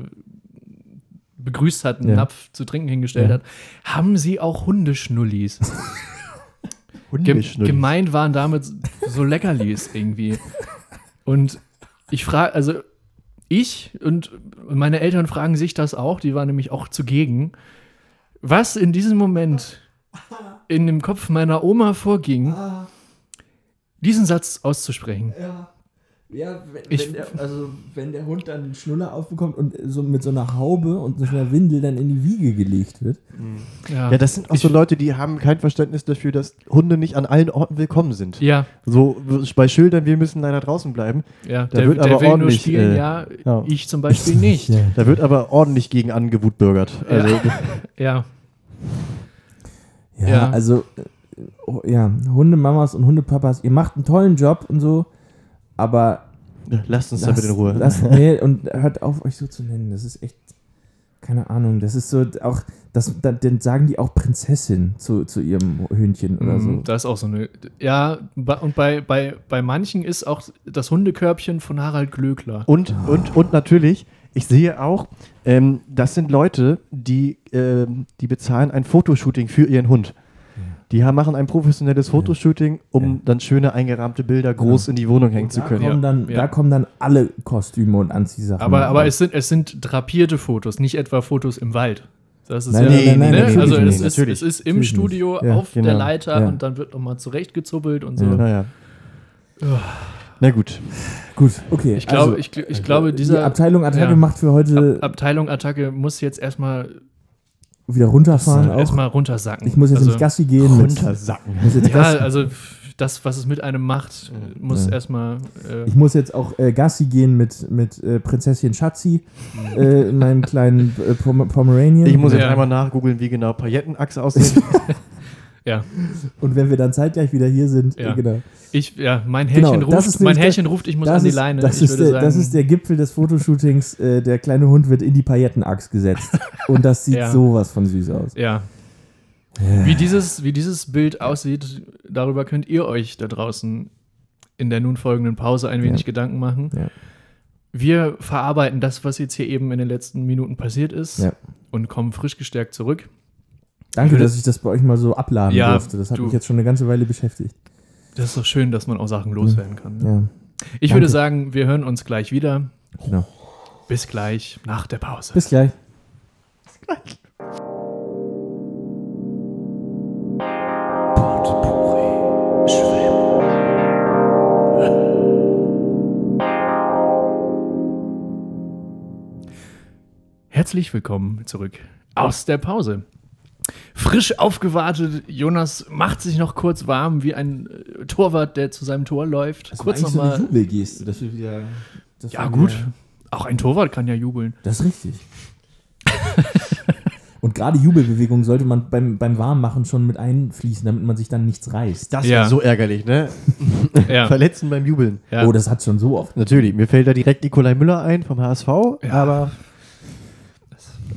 begrüßt hat, einen Ja. Napf zu trinken hingestellt Ja. hat. Haben Sie auch Hundeschnullis? Gem Hundeschnullis. gemeint waren damit so Leckerlis irgendwie. Und ich frage, also ich und meine Eltern fragen sich das auch, die waren nämlich auch zugegen. Was in diesem Moment in dem Kopf meiner Oma vorging, diesen Satz auszusprechen. Ja. Ja, wenn, Ich- wenn der, also wenn der Hund dann den Schnuller aufbekommt und so mit so einer Haube und so einer Windel dann in die Wiege gelegt wird. Ja, das sind auch so Leute, die haben kein Verständnis dafür, dass Hunde nicht an allen Orten willkommen sind. ja, So bei Schildern, wir müssen leider draußen bleiben. ja. Da Der, wird der aber will nur ordentlich, spielen, äh, ja, ja. ich zum Beispiel nicht. Ja. Da wird aber ordentlich gegen angewutbürgert. Also, Ja, Ja, Ja. also äh, oh, ja, Hundemamas und Hundepapas, ihr macht einen tollen Job und so, aber lasst uns damit in Ruhe. Lasst, nee, und hört auf, euch so zu nennen. Das ist echt, keine Ahnung, das ist so auch, das, da, dann sagen die auch Prinzessin zu, zu ihrem Hühnchen oder mm, so. da ist auch so eine. Ja, und bei, bei, bei manchen ist auch das Hundekörbchen von Harald Glöckler. Und, und, und natürlich, ich sehe auch, ähm, das sind Leute, die, ähm, die bezahlen ein Fotoshooting für ihren Hund. Die haben, machen ein professionelles Fotoshooting, um Ja. dann schöne eingerahmte Bilder groß in die Wohnung hängen zu können. kommen, dann, Ja. da kommen dann alle Kostüme und Anziehsachen. Aber, aber es, sind, es sind drapierte Fotos, nicht etwa Fotos im Wald. Das ist Nein, ja, nein, nein, nein, ne? also nicht, es ist, natürlich. es ist im Natürlich Studio nicht. Ja, auf der genau. Leiter Ja. und dann wird nochmal zurechtgezuppelt und so. Ja. Naja. Na gut. Gut, okay. Ich glaube, also, ich, ich glaube die dieser Abteilung Attacke ja. macht für heute Ab Abteilung Attacke muss jetzt erstmal wieder runterfahren. Auch. erstmal runtersacken. Ich muss jetzt also, ins Gassi gehen. Mit, Runtersacken. muss jetzt Ja, Gassi, also das, was es mit einem macht, muss Ja. erstmal. Äh, ich muss jetzt auch äh, Gassi gehen mit, mit äh, Prinzessin Schatzi äh, in meinem kleinen äh, Pom Pomeranian. Ich muss jetzt Ja. einmal nachgoogeln, wie genau Paillettenachse aussieht. ja, Und wenn wir dann zeitgleich wieder hier sind, Ja. genau. ich, ja, mein Genau, Härchen das ruft, ist mein Härchen ruft, ich muss an die ist, Leine. Das ist, der, sagen, das ist der Gipfel des Fotoshootings. Äh, der kleine Hund wird in die Paillettenachs gesetzt. Und das sieht Ja. sowas von süß aus. Ja. Wie dieses, wie dieses Bild aussieht, darüber könnt ihr euch da draußen in der nun folgenden Pause ein wenig Ja. Gedanken machen. Ja. Wir verarbeiten das, was jetzt hier eben in den letzten Minuten passiert ist und kommen frisch gestärkt zurück. Danke, dass ich das bei euch mal so abladen Ja, durfte. Das hat du- mich jetzt schon eine ganze Weile beschäftigt. Das ist doch schön, dass man auch Sachen loswerden kann. Ja, Ich Danke. würde sagen, wir hören uns gleich wieder. genau. Bis gleich nach der Pause. Bis gleich. Herzlich willkommen zurück aus der Pause. Frisch aufgewartet, Jonas macht sich noch kurz warm wie ein äh, Torwart, der zu seinem Tor läuft. kurz nochmal. Jubelgeste. Das wir wieder, das ja, wir gut. Wieder, Auch ein Torwart kann ja jubeln. das ist richtig. Und gerade Jubelbewegungen sollte man beim, beim Warmmachen schon mit einfließen, damit man sich dann nichts reißt. Das Ja. wäre so ärgerlich, ne? Ja, Verletzen beim Jubeln. ja. Oh, das hat schon so oft. Natürlich, mir fällt da direkt Nikolai Müller ein vom HSV, Ja. aber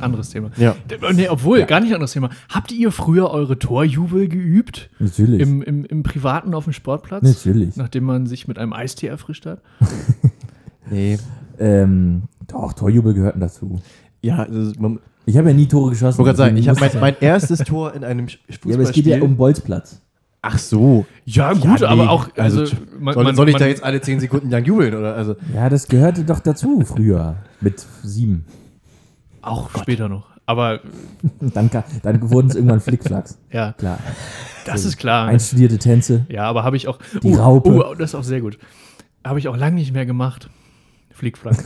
anderes Thema. ja. Nee, obwohl, gar nicht anderes Thema. Habt ihr früher eure Torjubel geübt? Natürlich. Im, im, Im Privaten auf dem Sportplatz? Natürlich. Nachdem man sich mit einem Eistee erfrischt hat? Nee. Ähm, doch, Torjubel gehörten dazu. Ja, also, man, Ich habe ja nie Tore geschossen. ich wollte gerade sagen, ich habe mein, mein erstes Tor in einem Sch- ja, aber es geht ja Fußballspiel. um Bolzplatz. Ach so. Ja, gut, Ja, nee, aber auch. Also, also, man, Soll, man, soll ich man, da jetzt alle 10 Sekunden lang jubeln? Oder? Also, Ja, das gehörte doch dazu früher. Mit sieben. Auch später noch. Aber Dann, dann wurden es irgendwann Flickflacks. ja, Klar. das ist klar. Einstudierte Tänze. Ja, aber habe ich auch. Die oh, Raupe. Oh, das ist auch sehr gut. Habe ich auch lange nicht mehr gemacht. Flickflack.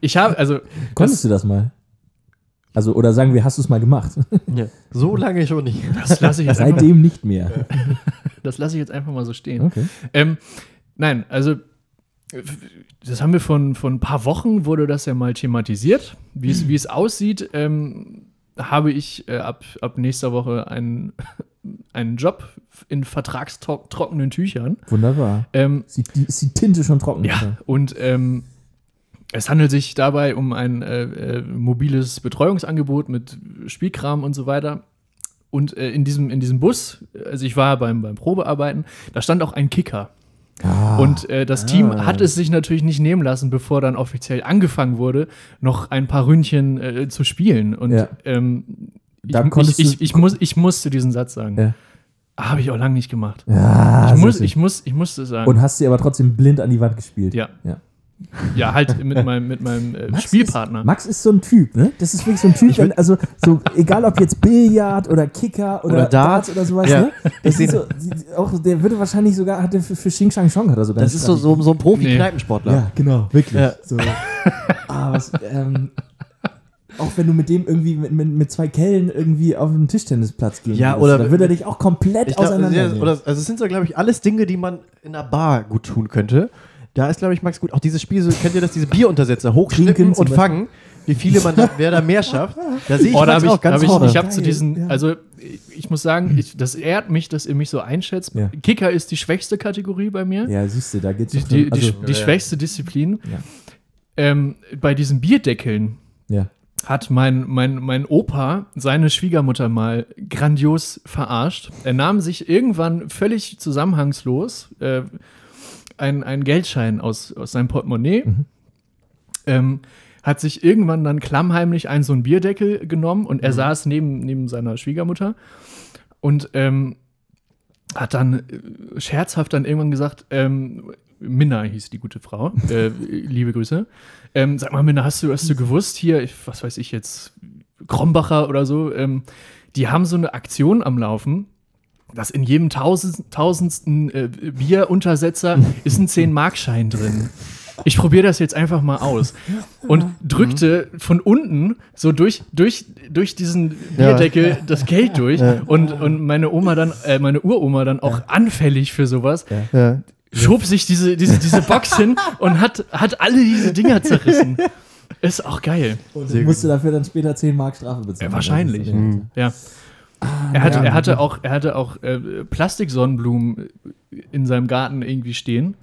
ich habe, also. Konntest du das mal? Also, oder sagen wir, hast du es mal gemacht? ja. So lange schon nicht. Das lasse ich, jetzt einfach- Seitdem nicht mehr. das lasse ich jetzt einfach mal so stehen. Okay. Ähm, nein, also das haben wir von, von ein paar Wochen, wurde das ja mal thematisiert. Wie es, wie es aussieht, ähm, habe ich äh, ab, ab nächster Woche einen, einen Job in vertragstrockenen Tüchern. Wunderbar. Ähm, Sieht die, ist die Tinte schon trocken? ja, und ähm, es handelt sich dabei um ein äh, äh, mobiles Betreuungsangebot mit Spielkram und so weiter. Und äh, in, diesem, in diesem Bus, also ich war beim, beim Probearbeiten, da stand auch ein Kicker. Ah, Und äh, das Team hat es sich natürlich nicht nehmen lassen, bevor dann offiziell angefangen wurde, noch ein paar Ründchen äh, zu spielen. Und Ja. ähm, ich, ich, ich, ich, muss, ich musste diesen Satz sagen. Ja. Habe ich auch lange nicht gemacht. ja, ich, muss, ich, muss, ich musste sagen. Und hast sie aber trotzdem blind an die Wand gespielt. ja. Ja. Ja, halt mit meinem, mit meinem äh, Max Spielpartner. Ist, Max ist so ein Typ, ne? Das ist wirklich so ein Typ, wenn, also so, egal ob jetzt Billard oder Kicker oder, Oder Dart. oder sowas, Ja. ne? Das ist so, auch, der würde wahrscheinlich sogar, hat der für, für Xing Shang Chong hat er sogar Das ist so, so, so ein Profi-Kneipensportler. Ja, genau, wirklich. Ja. So. Ah, was, ähm, auch wenn du mit dem irgendwie mit, mit, mit zwei Kellen irgendwie auf den Tischtennisplatz gehen Ja, oder- dann würde er dich auch komplett glaub, ja, oder, also es sind so, glaube ich, alles Dinge, die man in einer Bar gut tun könnte. Da ist, glaube ich, Max gut. Auch dieses Spiel, so, kennt ihr das, diese Bieruntersetzer, hochschnippen und fangen, wie viele man, da, wer da mehr schafft. Da sehe ich Oh, da Max hab ich, auch ganz hab ich, ich habe zu diesen, also ich, ich muss sagen, ich, das ehrt mich, dass ihr mich so einschätzt. Ja. Kicker ist die schwächste Kategorie bei mir. ja, siehst du, da geht's Die, die, drin. die, also, die ja. schwächste Disziplin. Ja. Ähm, bei diesen Bierdeckeln ja. hat mein, mein, mein Opa seine Schwiegermutter mal grandios verarscht. Er nahm sich irgendwann völlig zusammenhangslos äh, einen, einen Geldschein aus, aus seinem Portemonnaie, ähm, hat sich irgendwann dann klammheimlich einen so einen Bierdeckel genommen und er saß neben, neben seiner Schwiegermutter und ähm, hat dann äh, scherzhaft dann irgendwann gesagt, ähm, Minna hieß die gute Frau, äh, liebe Grüße. Ähm, sag mal, Minna, hast du, hast du gewusst, hier, ich, was weiß ich jetzt, Krombacher oder so, ähm, die haben so eine Aktion am Laufen. Dass in jedem tausend, tausendsten äh, Bieruntersetzer ist ein 10-Markschein drin. Ich probiere das jetzt einfach mal aus. Und drückte von unten so durch, durch, durch diesen Bierdeckel das Geld durch. Und, und meine Oma dann, äh, meine Uroma dann auch anfällig für sowas, Ja. schob sich diese, diese, diese Box hin und hat, hat alle diese Dinger zerrissen. Ist auch geil. Und musste dafür dann später 10 Mark Strafe bezahlen. Ja, wahrscheinlich. Das Mhm. Ja. Er hatte, ja. er hatte auch, er hatte auch äh, Plastiksonnenblumen in seinem Garten irgendwie stehen.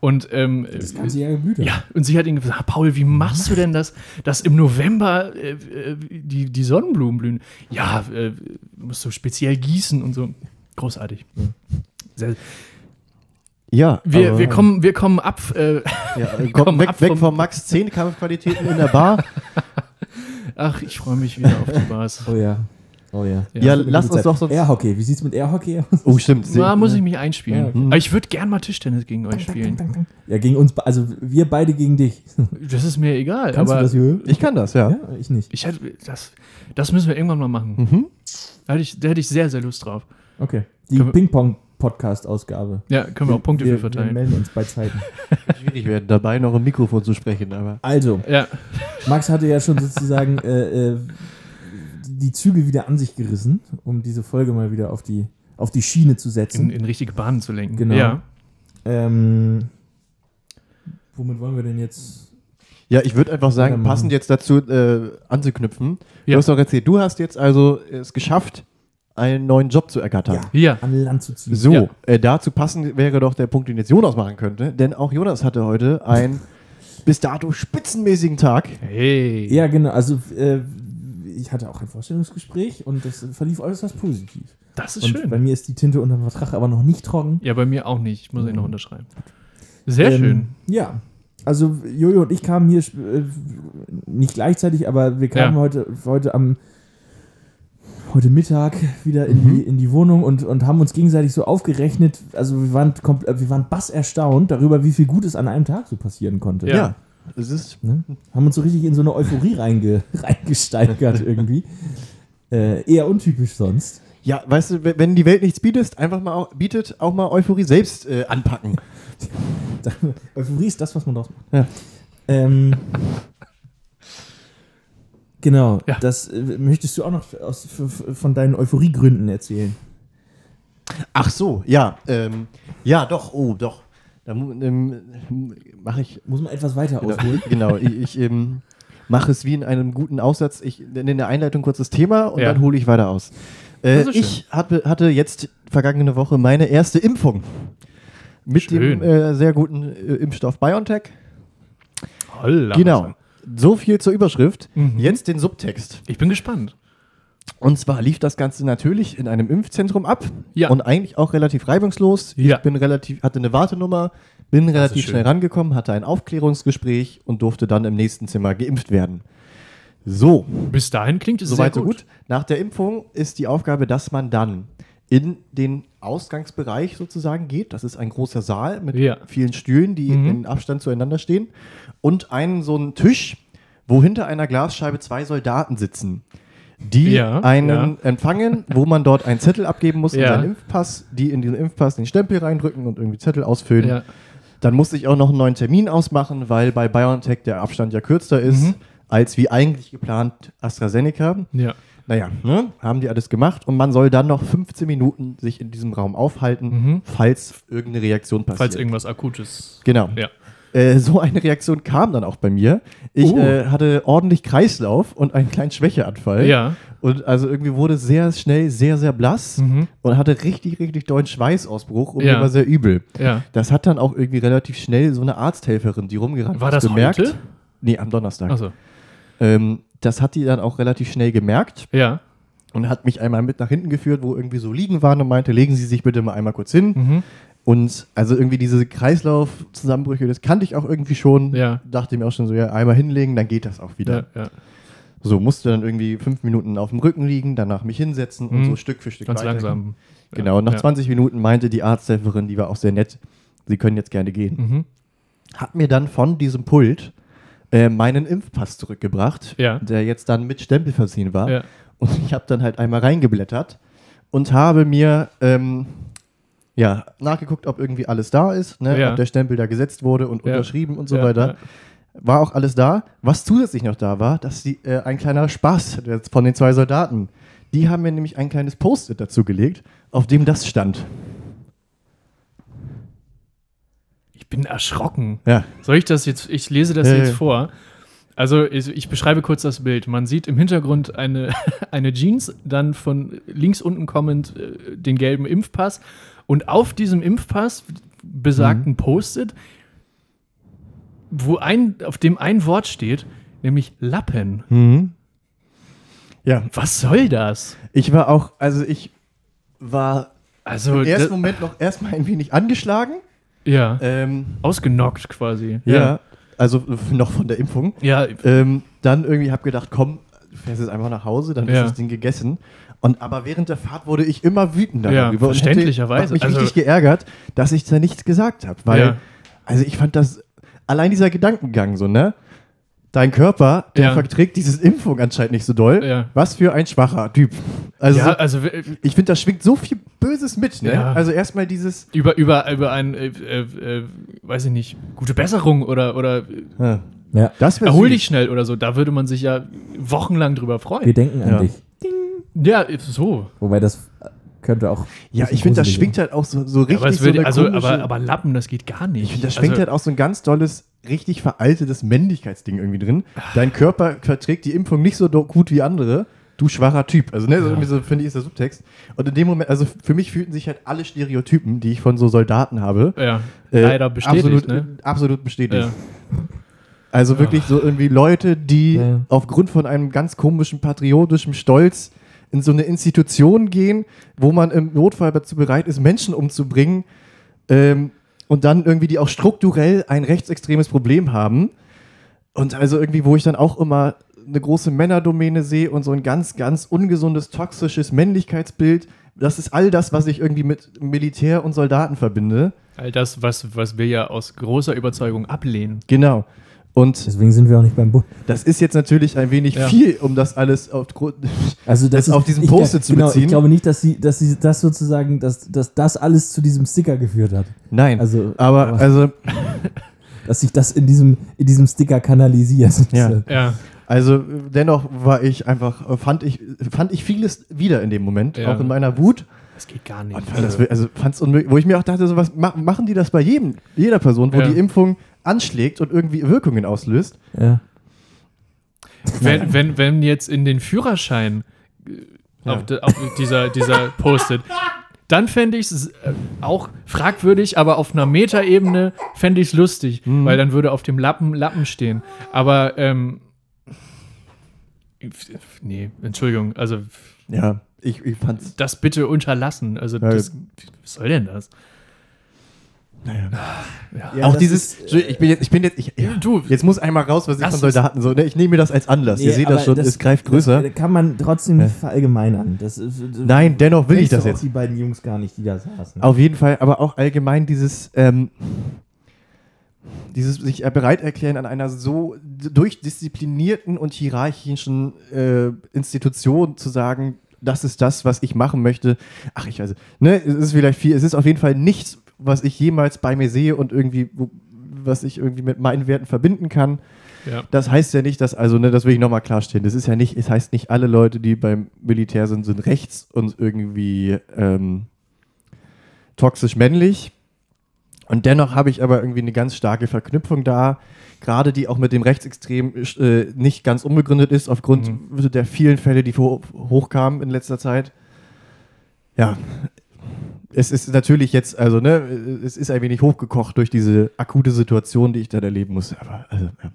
Und ähm, Das ganze Jahr Gemüter. ja, und sie hat ihn gesagt, Paul, wie machst du denn das, dass im November äh, äh, die, die Sonnenblumen blühen? Ja, äh, musst du speziell gießen und so. Großartig. Sehr, Ja, wir, wir, kommen, wir kommen ab. Äh, ja, äh, kommen komm, weg, ab weg vom- vom Max 10 Kampfqualitäten in der Bar. ach, ich freue mich wieder auf die Bars. Oh ja. Oh ja. Ja, eine lass uns Zeit. doch sonst- Airhockey. Wie sieht's mit Airhockey aus? Oh, stimmt. Da muss ich mich einspielen. Ja, okay. Aber ich würde gern mal Tischtennis gegen euch spielen. Ja, gegen uns, also wir beide gegen dich. Das ist mir egal. Kannst aber du das, Jürgen? Ich kann das, ja. Ja, ich nicht. Ich hätte, das, das müssen wir irgendwann mal machen. Mhm. Da hätte, ich, da hätte ich sehr, sehr Lust drauf. Okay. Die Können wir- Ping-Pong-Podcast-Ausgabe. Ja, können wir auch Punkte wir, für Wir verteilen. melden uns bei Zeiten. Schwierig werden, dabei noch im Mikrofon zu sprechen, aber. Also, Ja, Max hatte ja schon sozusagen äh, äh, die Zügel wieder an sich gerissen, um diese Folge mal wieder auf die, auf die Schiene zu in, setzen. in richtige Bahnen zu lenken. Genau. Ja. Ähm, womit wollen wir denn jetzt? Ja, ich würde einfach sagen, passend jetzt dazu äh, anzuknüpfen. Ja. Du hast doch erzählt, du hast jetzt also es geschafft, einen neuen Job zu ergattern. Ja. An Land zu ziehen. So, Ja. äh, dazu passend wäre doch der Punkt, den jetzt Jonas machen könnte, denn auch Jonas hatte heute einen bis dato spitzenmäßigen Tag. Hey. Ja, genau. Also, äh, ich hatte auch ein Vorstellungsgespräch und das verlief äußerst positiv. Das ist Und schön. bei mir ist die Tinte unter dem Vertrag aber noch nicht trocken. ja, bei mir auch nicht. Ich muss ihn noch unterschreiben. Sehr Ähm, schön. Ja. Also Jojo und ich kamen hier äh, nicht gleichzeitig, aber wir kamen Ja. heute, heute am heute Mittag wieder in, Mhm. die, in die Wohnung und, und haben uns gegenseitig so aufgerechnet. Also wir waren, kompl- äh, wir waren bass erstaunt darüber, wie viel Gutes an einem Tag so passieren konnte. Ja. es ist. Ne? Haben uns so richtig in so eine Euphorie reinge, reingesteigert irgendwie. Äh, eher untypisch sonst. Ja, weißt du, wenn- die Welt nichts bietet, einfach mal bietet, auch mal Euphorie selbst äh, anpacken. Euphorie ist das, was man draus macht. Ja. Ähm, genau, Ja. das äh, möchtest du auch noch aus, f- f- von deinen Euphoriegründen erzählen. Ach so, ja, ähm, ja, doch, oh, doch. Da ähm, mache ich Muss man etwas weiter Genau, ausholen. genau ich, ich ähm, mache es wie in einem guten Aussatz. Ich nenne in der Einleitung kurz das Thema und Ja. dann hole ich weiter aus. Äh, ich hatte, hatte jetzt vergangene Woche meine erste Impfung. Mit Schön. dem äh, sehr guten äh, Impfstoff BioNTech. Holla. Genau. So viel zur Überschrift. Mhm. Jetzt den Subtext. Ich bin gespannt. Und zwar lief das Ganze natürlich in einem Impfzentrum ab Ja. und eigentlich auch relativ reibungslos. Ja. Ich bin relativ, hatte eine Wartenummer, bin relativ schnell rangekommen, hatte ein Aufklärungsgespräch und durfte dann im nächsten Zimmer geimpft werden. So, Bis dahin klingt es soweit sehr so gut. Nach der Impfung ist die Aufgabe, dass man dann in den Ausgangsbereich sozusagen geht. Das ist ein großer Saal mit Ja. vielen Stühlen, die Mhm. in Abstand zueinander stehen. Und einen so einen Tisch, wo hinter einer Glasscheibe zwei Soldaten sitzen, die Ja, einen ja. empfangen, wo man dort einen Zettel abgeben muss in Ja. seinen Impfpass, die in diesen Impfpass den Stempel reindrücken und irgendwie Zettel ausfüllen. Dann musste ich auch noch einen neuen Termin ausmachen, weil bei BioNTech der Abstand ja kürzer ist Mhm. als wie eigentlich geplant AstraZeneca. Ja. Naja, ne, haben die alles gemacht und man soll dann noch 15 Minuten sich in diesem Raum aufhalten, Mhm. falls irgendeine Reaktion passiert. Falls irgendwas Akutes. genau. Ja. Äh, so eine Reaktion kam dann auch bei mir. Ich Oh. äh, hatte ordentlich Kreislauf und einen kleinen Schwächeanfall. Ja. Und also irgendwie wurde sehr schnell sehr, sehr blass Mhm. und hatte richtig, richtig dollen Schweißausbruch und Ja. mir war sehr übel. Ja. Das hat dann auch irgendwie relativ schnell so eine Arzthelferin, die rumgerannt War das bemerkt. heute? Nee, am Donnerstag. Achso. Ähm, das hat die dann auch relativ schnell gemerkt Ja. und hat mich einmal mit nach hinten geführt, wo irgendwie so liegen waren und meinte, legen Sie sich bitte mal einmal kurz hin. Mhm. Und also irgendwie diese Kreislaufzusammenbrüche, das kannte ich auch irgendwie schon. Ja. Dachte mir auch schon so, ja, einmal hinlegen, dann geht das auch wieder. Ja. ja. So, musste dann irgendwie fünf Minuten auf dem Rücken liegen, danach mich hinsetzen und Mhm. so Stück für Stück Ganz weitergehen. langsam. Genau, und nach ja. 20 Minuten meinte die Arzthelferin, die war auch sehr nett, Sie können jetzt gerne gehen. Mhm. Hat mir dann von diesem Pult äh, meinen Impfpass zurückgebracht, der jetzt dann mit Stempel versehen war. Ja. Und ich habe dann halt einmal reingeblättert und habe mir ähm, ja, nachgeguckt, ob irgendwie alles da ist, ne? Ja. ob der Stempel da gesetzt wurde und Ja. unterschrieben und so Ja, weiter. War auch alles da. Was zusätzlich noch da war, dass die, äh, ein kleiner Spaß von den zwei Soldaten. Die haben mir nämlich ein kleines Post-it dazu gelegt, auf dem das stand. Ich bin erschrocken. Ja. Soll ich das jetzt, ich lese das jetzt vor. Also ich, ich beschreibe kurz das Bild. Man sieht im Hintergrund eine, eine Jeans, dann von links unten kommend äh, den gelben Impfpass und auf diesem Impfpass besagten Post-it, wo ein, auf dem ein Wort steht, nämlich Lappen. Mhm. Ja, Was soll das? ich war auch, also ich war Also, im ersten Moment noch erstmal ein wenig angeschlagen. ja, Ähm, ausgenockt quasi. ja. also äh, noch von der Impfung. Ja, Ähm, dann irgendwie habe gedacht, komm, du fährst jetzt einfach nach Hause, dann Ja. ist das Ding gegessen. Und aber während der Fahrt wurde ich immer wütender Ja, darüber. verständlicherweise. Und hätte, hab mich Also- richtig geärgert, dass ich da nichts gesagt habe. Weil, Ja. also ich fand das, allein dieser Gedankengang so, ne? Dein Körper, der Ja. verträgt diese Impfung anscheinend nicht so doll. Ja. Was für ein schwacher Typ. Also, ja, also ich finde, da schwingt so viel Böses mit, ne? Ja. Also erstmal dieses. über, über, über ein, äh, äh, äh, weiß ich nicht, gute Besserung oder, oder Ja. Ja, Das erhol süß. dich schnell oder so. Da würde man sich ja wochenlang drüber wir freuen. denken an Ja. dich. Ja, so. Wobei das könnte auch. Ja, ich finde, das schwingt halt auch so, so richtig aber, so würde, eine also, aber, aber Lappen, das geht gar nicht. Ich finde, da schwingt also, halt auch so ein ganz dolles, richtig veraltetes Männlichkeitsding irgendwie drin. Dein Körper verträgt die Impfung nicht so gut wie andere. Du schwacher Typ. Also, ne, so, Ja. irgendwie so finde ich, ist der Subtext. Und in dem Moment, also für mich fühlten sich halt alle Stereotypen, die ich von so Soldaten habe, Ja, äh, leider bestätigt. absolut, ne? absolut bestätigt. Ja. Also wirklich so irgendwie Leute, die Ja. aufgrund von einem ganz komischen patriotischen Stolz in so eine Institution gehen, wo man im Notfall dazu bereit ist, Menschen umzubringen ähm, und dann irgendwie die auch strukturell ein rechtsextremes Problem haben. Und also irgendwie, wo ich dann auch immer eine große Männerdomäne sehe und so ein ganz, ganz ungesundes, toxisches Männlichkeitsbild. Das ist all das, was ich irgendwie mit Militär und Soldaten verbinde. All das, was, was wir ja aus großer Überzeugung ablehnen. Genau. Und Deswegen sind wir auch nicht beim Bund. Das ist jetzt natürlich ein wenig Ja. viel, um das alles auf. Also das, Das ist, auf diesen ich, Post-it zu genau, beziehen? Ich glaube nicht, dass sie, dass sie das sozusagen, dass, dass das alles zu diesem Sticker geführt hat. Nein. Also, aber, aber- also, Dass sich das in diesem, in diesem Sticker kanalisiert. Ja. Ja, also dennoch war ich einfach, fand ich, fand ich vieles wieder in dem Moment, Ja. auch in meiner Wut. das geht gar nicht. Und fand das, also fand's unmöglich, wo ich mir auch dachte, so was ma machen die das bei jedem, jeder Person, wo Ja. die Impfung anschlägt und irgendwie Wirkungen auslöst. Ja. wenn, wenn, wenn jetzt in den Führerschein äh, Ja. auf, de, auf dieser, dieser Post-it, dann fände ich es äh, auch fragwürdig, aber auf einer Metaebene fände ich es lustig, Mhm. weil dann würde auf dem Lappen Lappen stehen. Aber, ähm, nee, Entschuldigung, also Ja, ich, ich fand's. das bitte unterlassen. Also, Ja, das, was soll denn das? Naja. Ja, auch das dieses, ist, ich bin jetzt, ich bin jetzt, ich, ja, Du, jetzt muss einmal raus, was ich Das von Soldaten so, ne, ich nehme mir das als Anlass. Ihr seht das schon, es greift Das größer. kann man trotzdem verallgemeinern. Das ist, Nein, dennoch will ich das auch jetzt. die beiden Jungs gar nicht, die da saßen. Auf jeden Fall, aber auch allgemein dieses, ähm, dieses sich äh, bereit erklären, an einer so durchdisziplinierten und hierarchischen äh, Institution zu sagen, das ist das, was ich machen möchte. Ach, ich weiß, ne, es ist vielleicht viel, es ist auf jeden Fall nichts, was ich jemals bei mir sehe und irgendwie, wo, was ich irgendwie mit meinen Werten verbinden kann. ja. Das heißt ja nicht, dass, also, ne, das will ich nochmal klarstellen. Das ist ja nicht, es heißt nicht, alle Leute, die beim Militär sind, sind rechts und irgendwie ähm, toxisch männlich. Und dennoch habe ich aber irgendwie eine ganz starke Verknüpfung da, gerade die auch mit dem Rechtsextrem äh, nicht ganz unbegründet ist, aufgrund der vielen Fälle, die ho hochkamen in letzter Zeit. Ja, es ist natürlich jetzt, also, ne, es ist ein wenig hochgekocht durch diese akute Situation, die ich dann erleben muss. Aber, also, ja.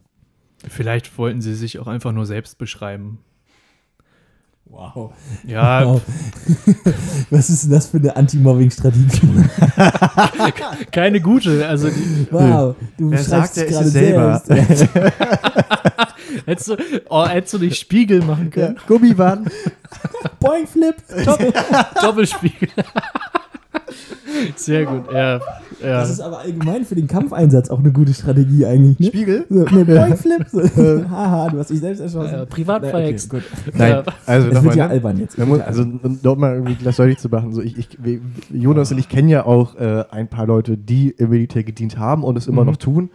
Vielleicht wollten sie sich auch einfach nur selbst beschreiben. Wow. Ja, Wow. Was ist denn das für eine Anti-Mobbing-Strategie? keine gute. Also, die, Wow, du Wer beschreibst sagt, er es ist es selber? selbst. hättest, du, oh, hättest du nicht Spiegel machen Ja, können? Gummiband. Boing, Flip. Doppelspiegel. Sehr gut, ja. ja. Das ist aber allgemein für den Kampfeinsatz auch eine gute Strategie eigentlich. Ne? Spiegel? So, ne, Boingflip. So. Haha, du hast dich selbst erschossen. Ja, privat Na, verhext. gut. Nein, Ja. also Das wird nochmal. ja ne? albern jetzt. Muss, also um dort mal irgendwie das deutlich zu machen, so ich, ich, Jonas und ich kennen ja auch äh, ein paar Leute, die im Militär gedient haben und es immer Mhm. noch tun,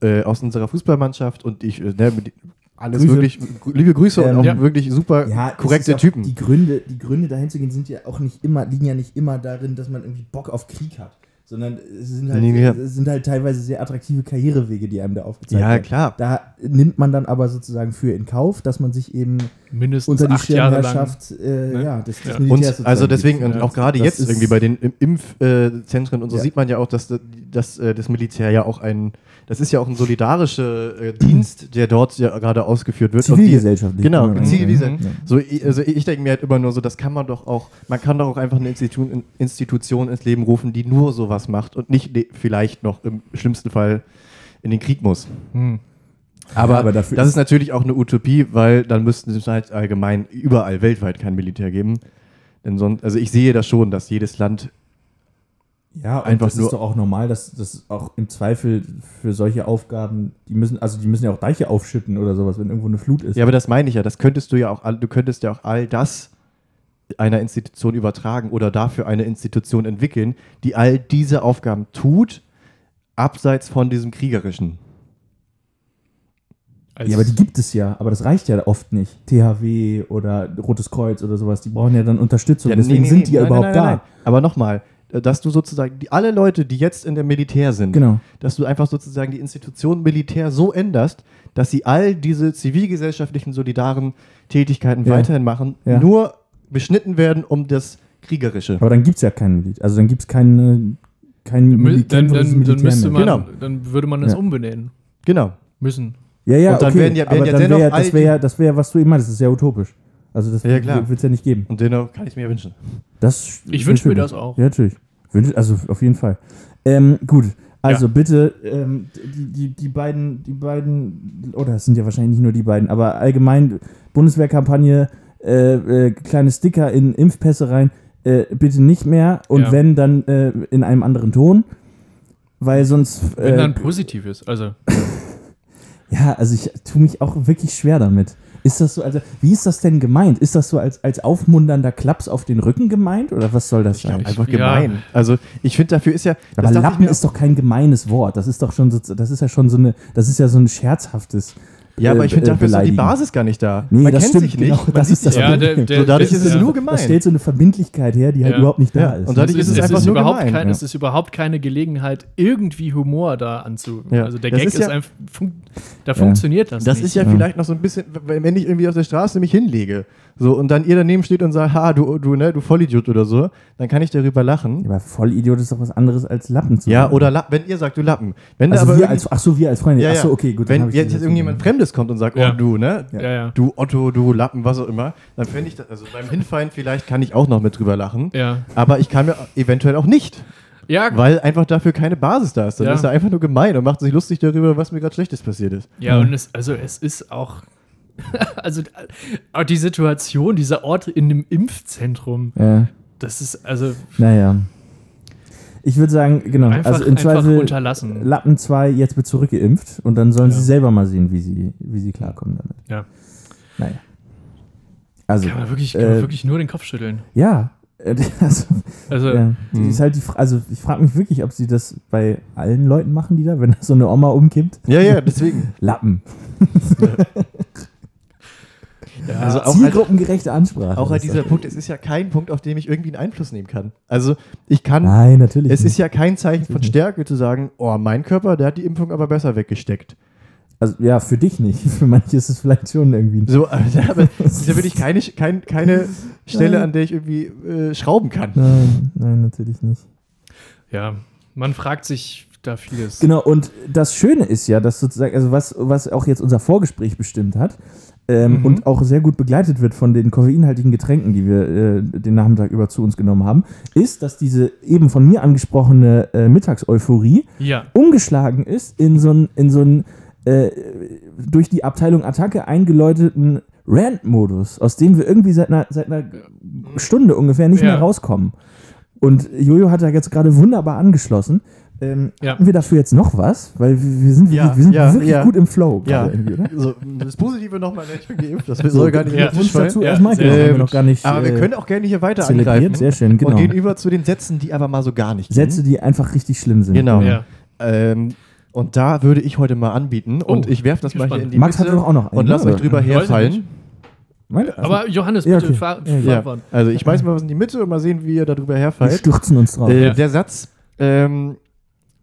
äh, aus unserer Fußballmannschaft und ich, äh, ne, mit, alles Grüße. wirklich, liebe Grüße Ähm, und auch ja. wirklich super ja, korrekte Typen. Die Gründe, die Gründe dahin zu gehen, sind ja auch nicht immer, liegen ja nicht immer darin, dass man irgendwie Bock auf Krieg hat. Sondern es sind halt, Nee, ja. es sind halt teilweise sehr attraktive Karrierewege, die einem da aufgezeigt Ja, werden. klar. Da nimmt man dann aber sozusagen für in Kauf, dass man sich eben Mindestens unter die acht Jahre lang. Schirmherrschaft äh, ne? ja, des, des Ja. Militärs Und also deswegen, und auch gerade Das jetzt irgendwie bei den Im- Impfzentren und so Ja. sieht man ja auch, dass, dass äh, das Militär ja auch ein, das ist ja auch ein solidarischer äh, Dienst, der dort ja gerade ausgeführt wird. Und die- Zivilgesellschaftlich. Genau, Zivilgesellschaft. sagen. So, ich- also ich denke mir halt immer nur so, das kann man doch auch, man kann doch auch einfach eine Institution, Institution ins Leben rufen, die nur sowas macht und nicht le- vielleicht noch im schlimmsten Fall in den Krieg muss. Hm. Aber, Ja, aber dafür das ist- ist natürlich auch eine Utopie, weil dann müssten es halt allgemein überall weltweit kein Militär geben. Denn sonst, also ich sehe das schon, dass jedes Land Ja, und Einfach das nur- ist doch auch normal, dass das auch im Zweifel für solche Aufgaben, die müssen, also die müssen ja auch Deiche aufschütten oder sowas, wenn irgendwo eine Flut ist. Ja, aber das meine ich ja. Das könntest du ja auch, all- du könntest ja auch all das einer Institution übertragen oder dafür eine Institution entwickeln, die all diese Aufgaben tut, abseits von diesem kriegerischen. Als, Ja, aber die gibt es ja, aber das reicht ja oft nicht. THW oder Rotes Kreuz oder sowas, die brauchen ja dann Unterstützung. Ja, Deswegen nee, nee, sind nee. die ja Nein, überhaupt nein, nein, nein. da. Aber nochmal, dass du sozusagen, die, alle Leute, die jetzt in der Militär sind, Genau. dass du einfach sozusagen die Institution Militär so änderst, dass sie all diese zivilgesellschaftlichen, solidaren Tätigkeiten Ja. weiterhin machen, Ja. nur beschnitten werden um das Kriegerische. Aber dann gibt es ja kein Militär. Also dann gibt es keine, kein Mü- Mili- dann, dann, dann Militär müsste mehr. man, Genau. dann würde man es Ja. umbenennen Genau. müssen. Ja, ja, Und dann okay. werden ja- werden aber ja dann dennoch wär, das wäre ja, das wär, was du eben meintest, das ist ja utopisch. Also das Ja, klar. wird es ja nicht geben. Und dennoch kann ich es mir wünschen. Das Ich wünsche mir das auch. Ja, natürlich. Wünsch, also auf jeden Fall. Ähm, gut, also bitte, ähm, die, die, die beiden, die beiden, oder es sind ja wahrscheinlich nicht nur die beiden, aber allgemein Bundeswehrkampagne, äh, äh, kleine Sticker in Impfpässe rein, äh, bitte nicht mehr und Ja. wenn, dann äh, in einem anderen Ton. Weil sonst. Wenn Äh, dann positiv ist. Also, ja, also ich tue mich auch wirklich schwer damit. Ist das so, also, wie ist das denn gemeint? Ist das so als, als aufmunternder Klaps auf den Rücken gemeint oder was soll das sein? Einfach Ja. gemein. Also ich finde, dafür ist ja. Aber ich Lappen ist doch kein gemeines Wort. Das ist doch schon so, das ist ja schon so eine, das ist ja so ein scherzhaftes. Ja, aber äh, ich finde, äh, dafür ist die. Basis gar nicht da. Nee, man das kennt stimmt, sich nicht. genau, das sieht ist das ja, nicht. der, der, So, dadurch das ist es ja. nur Da gemein. stellt so eine Verbindlichkeit her, die halt Ja. überhaupt nicht da Ja, ist. und dadurch ist es es einfach ist nur überhaupt gemein. kein, Ja. Es ist überhaupt keine Gelegenheit, irgendwie Humor da anzu. Ja. Also der Das Gag ist ist, einfach. Fun da funktioniert das, Das nicht. ist ja, Ja. vielleicht noch so ein bisschen, wenn wenn ich irgendwie auf der Straße mich hinlege, so und dann ihr daneben steht und sagt, ha, du, du, ne, du Vollidiot oder so, dann kann ich darüber lachen. aber Vollidiot ist doch was anderes als Lappen zu Ja, sagen. oder La wenn ihr sagt, du Lappen. Wenn Also aber wir als, ach so, wir als Freunde. ja, ja. Ach so, okay, gut. Wenn jetzt das irgendjemand Fremdes kommt und sagt, Ja. oh du, ne, ja, ja. du Otto, du Lappen, was auch immer, dann fände ich das, also beim Hinfallen vielleicht kann ich auch noch mit drüber lachen, Ja. aber ich kann mir eventuell auch nicht, Ja, weil einfach dafür keine Basis da ist. Dann Ja. ist er einfach nur gemein und macht sich lustig darüber, was mir gerade Schlechtes passiert ist. Ja, und es, also es ist auch, also auch die Situation, dieser Ort in dem Impfzentrum, Ja, das ist also naja. Ich würde sagen, genau, einfach, also in Zweifel unterlassen. Lappen 2 jetzt wird zurückgeimpft und dann sollen Ja. sie selber mal sehen, wie sie, wie sie klarkommen damit. Ja. Naja. Also, Kann man wirklich, kann äh, man wirklich nur den Kopf schütteln. ja. äh, Also, Also, ja. Mhm. Ist halt die, Fra- also ich frage mich wirklich, ob sie das bei allen Leuten machen, die da, wenn so eine Oma umkippt. Ja, ja, deswegen. Lappen. ja, Also auch halt, Zielgruppengerechte Ansprache. auch halt ist dieser. Punkt, es ist ja kein Punkt, auf dem ich irgendwie einen Einfluss nehmen kann. Also ich kann, Nein, natürlich. es nicht. ist ja kein Zeichen von Natürlich. Stärke zu sagen, oh, mein Körper, der hat die Impfung aber besser weggesteckt. Also ja, für dich nicht. Für manche ist es vielleicht schon irgendwie. So, aber das ist ja wirklich keine, kein, keine Stelle, an der ich irgendwie äh, schrauben kann. Nein, nein, natürlich nicht. ja, man fragt sich da vieles. Genau, und das Schöne ist ja, dass sozusagen, also was, was auch jetzt unser Vorgespräch bestimmt hat ähm, Mhm. und auch sehr gut begleitet wird von den koffeinhaltigen Getränken, die wir äh, den Nachmittag über zu uns genommen haben, ist, dass diese eben von mir angesprochene äh, Mittagseuphorie Ja, umgeschlagen ist in so einen in so äh, durch die Abteilung Attacke eingeläuteten Rant-Modus, aus dem wir irgendwie seit einer, seit einer Stunde ungefähr nicht Ja. mehr rauskommen. Und Jojo hat da jetzt gerade wunderbar angeschlossen. Ähm, Ja. Hatten wir dafür jetzt noch was? Weil wir, sind, Ja, wirklich, wir sind ja, wirklich ja. gut im Flow Ja, oder? so, das Positive nochmal nicht geimpft, das soll gar nicht ja. Uns dazu Ja, erstmal gut. noch gar nicht Aber wir äh, können auch gerne hier weiter angreifen. Sehr schön, genau. Und gehen über zu den Sätzen, die aber mal so gar nicht Sätze, gehen. die einfach richtig schlimm sind. Genau. Ja. Ähm, und da würde ich heute mal anbieten und Oh, ich werfe das mal hier in die Max Mitte hat doch auch noch einen, und lass ne? euch drüber ich herfallen. Meine, also, Aber Johannes, Ja, bitte okay. fahr, Ja, Ja, fahren. also ich schmeiß mal was in die Mitte und mal sehen, wie ihr da drüber wir stürzen uns drauf. Äh, Ja. Der Satz, ähm,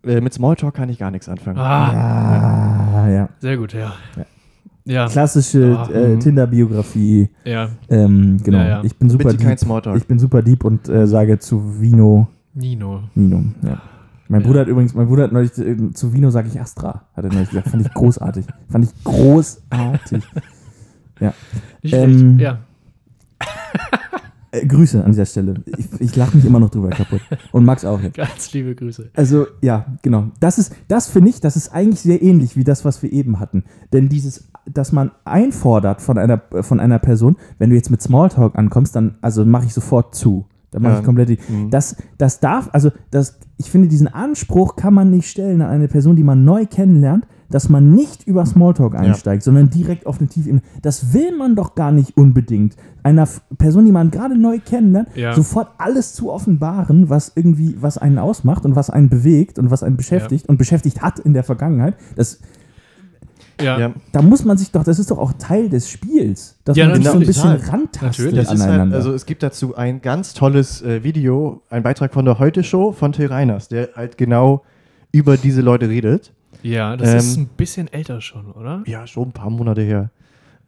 äh, mit Smalltalk kann ich gar nichts anfangen. Ah, ah, ja. sehr gut, ja. Ja. Ja, Klassische Ah, äh, mhm. Tinder-Biografie. ja. Ähm, genau. Ja, ja. Ich bin super Bitte kein deep. Smalltalk. Ich bin super deep und äh, sage zu Vino Nino. Nino. Ja. Mein Ja. Bruder hat übrigens, mein Bruder hat neulich äh, zu Vino sage ich Astra, hat er neulich gesagt. Fand ich großartig. Fand ich großartig. Nicht Ähm, schlecht. Ja. Äh, Grüße an dieser Stelle. Ich, ich lache mich immer noch drüber kaputt. Und Max auch jetzt. Ganz liebe Grüße. Also, ja, genau. Das ist, das finde ich, das ist eigentlich sehr ähnlich wie das, was wir eben hatten. Denn dieses, dass man einfordert von einer, von einer Person, wenn du jetzt mit Smalltalk ankommst, dann, also mache ich sofort zu. Da mache Ja. ich komplett die. Mhm. Das, das darf, also, das, ich finde, diesen Anspruch kann man nicht stellen an eine Person, die man neu kennenlernt, dass man nicht über Smalltalk einsteigt, sondern direkt auf eine Tiefebene. Das will man doch gar nicht unbedingt. Einer Person, die man gerade neu kennenlernt, Ja. sofort alles zu offenbaren, was irgendwie, was einen ausmacht und was einen bewegt und was einen beschäftigt und beschäftigt hat in der Vergangenheit. Das, Ja. Ja. da muss man sich doch, das ist doch auch Teil des Spiels, dass Ja, man sich so ein natürlich. bisschen rantastet Natürlich. Halt, aneinander. also es gibt dazu ein ganz tolles äh, Video, ein Beitrag von der Heute Show von Till Reiners, der halt genau über diese Leute redet. Ja, das Ähm, ist ein bisschen älter schon, oder? Ja, schon ein paar Monate her.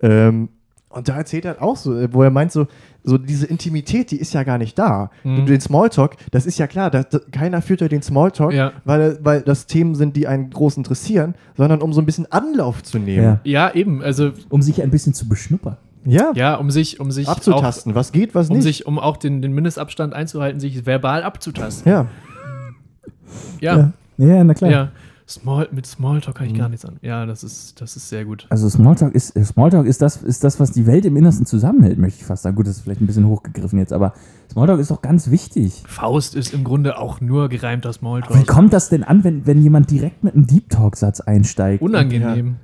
Ähm, und da erzählt er halt auch so, äh, wo er meint, so, so diese Intimität, die ist ja gar nicht da. Mhm. Den Smalltalk, das ist ja klar, das, das, keiner führt ja den Smalltalk, Ja. weil, weil das Themen sind, die einen groß interessieren, sondern um so ein bisschen Anlauf zu nehmen. ja. Ja, eben. Also, um sich ein bisschen zu beschnuppern. Ja, ja, um sich, um sich abzutasten, was geht, was Auch, um nicht. sich, um auch den, den Mindestabstand einzuhalten, sich verbal abzutasten. ja. Ja, Ja, ja na klar. ja. Small, mit Smalltalk kann ich Mhm. gar nichts an. Ja, das ist, das ist sehr gut. Also Smalltalk ist, äh, Smalltalk ist das, ist das, was die Welt im Innersten zusammenhält, möchte ich fast sagen. Gut, das ist vielleicht ein bisschen hochgegriffen jetzt, aber Smalltalk ist doch ganz wichtig. Faust ist im Grunde auch nur gereimter Wie Smalltalk. kommt das denn an, wenn, wenn jemand direkt mit einem Deep Talk-Satz einsteigt? Unangenehm.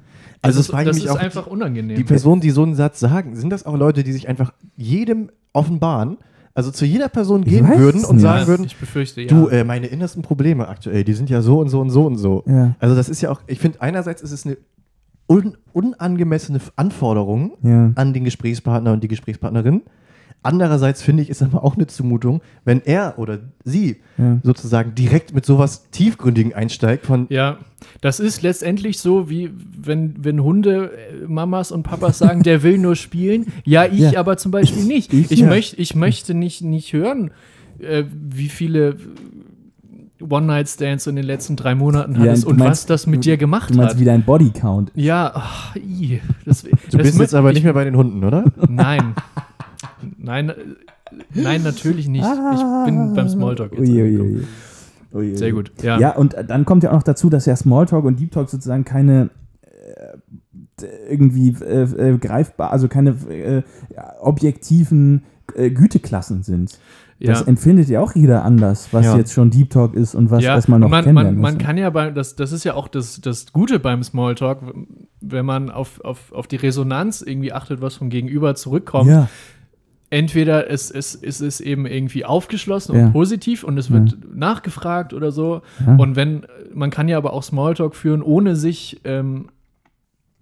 Also das ich das mich ist auch, einfach unangenehm. Die Personen, die so einen Satz sagen, sind das auch Leute, die sich einfach jedem offenbaren, also zu jeder Person gehen würden und nicht. sagen würden, ich befürchte, ja. du, äh, meine innersten Probleme aktuell, die sind ja so und so und so und so. Ja, Also das ist ja auch, ich finde, einerseits ist es eine un unangemessene Anforderung ja. an den Gesprächspartner und die Gesprächspartnerin. Andererseits finde ich, ist aber auch eine Zumutung, wenn er oder sie Ja. sozusagen direkt mit sowas Tiefgründigen einsteigt von, Ja, das ist letztendlich so, wie wenn, wenn Hunde äh, Mamas und Papas sagen, der will nur spielen. Ja, ich Ja. aber zum Beispiel nicht. Ich- Ich, ja. möcht, ich möchte nicht, nicht hören, äh, wie viele One-Night-Stands du in den letzten drei Monaten Ja, hattest du und meinst- was das mit du- dir gemacht Du meinst hat. wie dein Bodycount. Ja, ach, i, das, du das bist jetzt aber ich, nicht mehr bei den Hunden, oder? Nein. Nein, äh, nein, natürlich nicht. Ich bin beim Smalltalk jetzt. Angekommen. ui. Ui, ui. Sehr gut. Ja. Ja. und dann kommt ja auch noch dazu, dass ja Smalltalk und Deep Talk sozusagen keine äh, irgendwie äh, äh, greifbar, also keine äh, objektiven äh, Güteklassen sind. Das ja. empfindet ja auch jeder anders, was Ja. jetzt schon Deep Talk ist und was, ja, was man noch man, kennenlernen man, man kann ja bei, das, das ist ja auch das, das Gute beim Smalltalk, wenn man auf, auf, auf die Resonanz irgendwie achtet, was vom Gegenüber zurückkommt. ja, Entweder es, es, es ist eben irgendwie aufgeschlossen Ja. und positiv und es wird nachgefragt oder so. ja. Und wenn, man kann ja aber auch Smalltalk führen, ohne sich, ähm,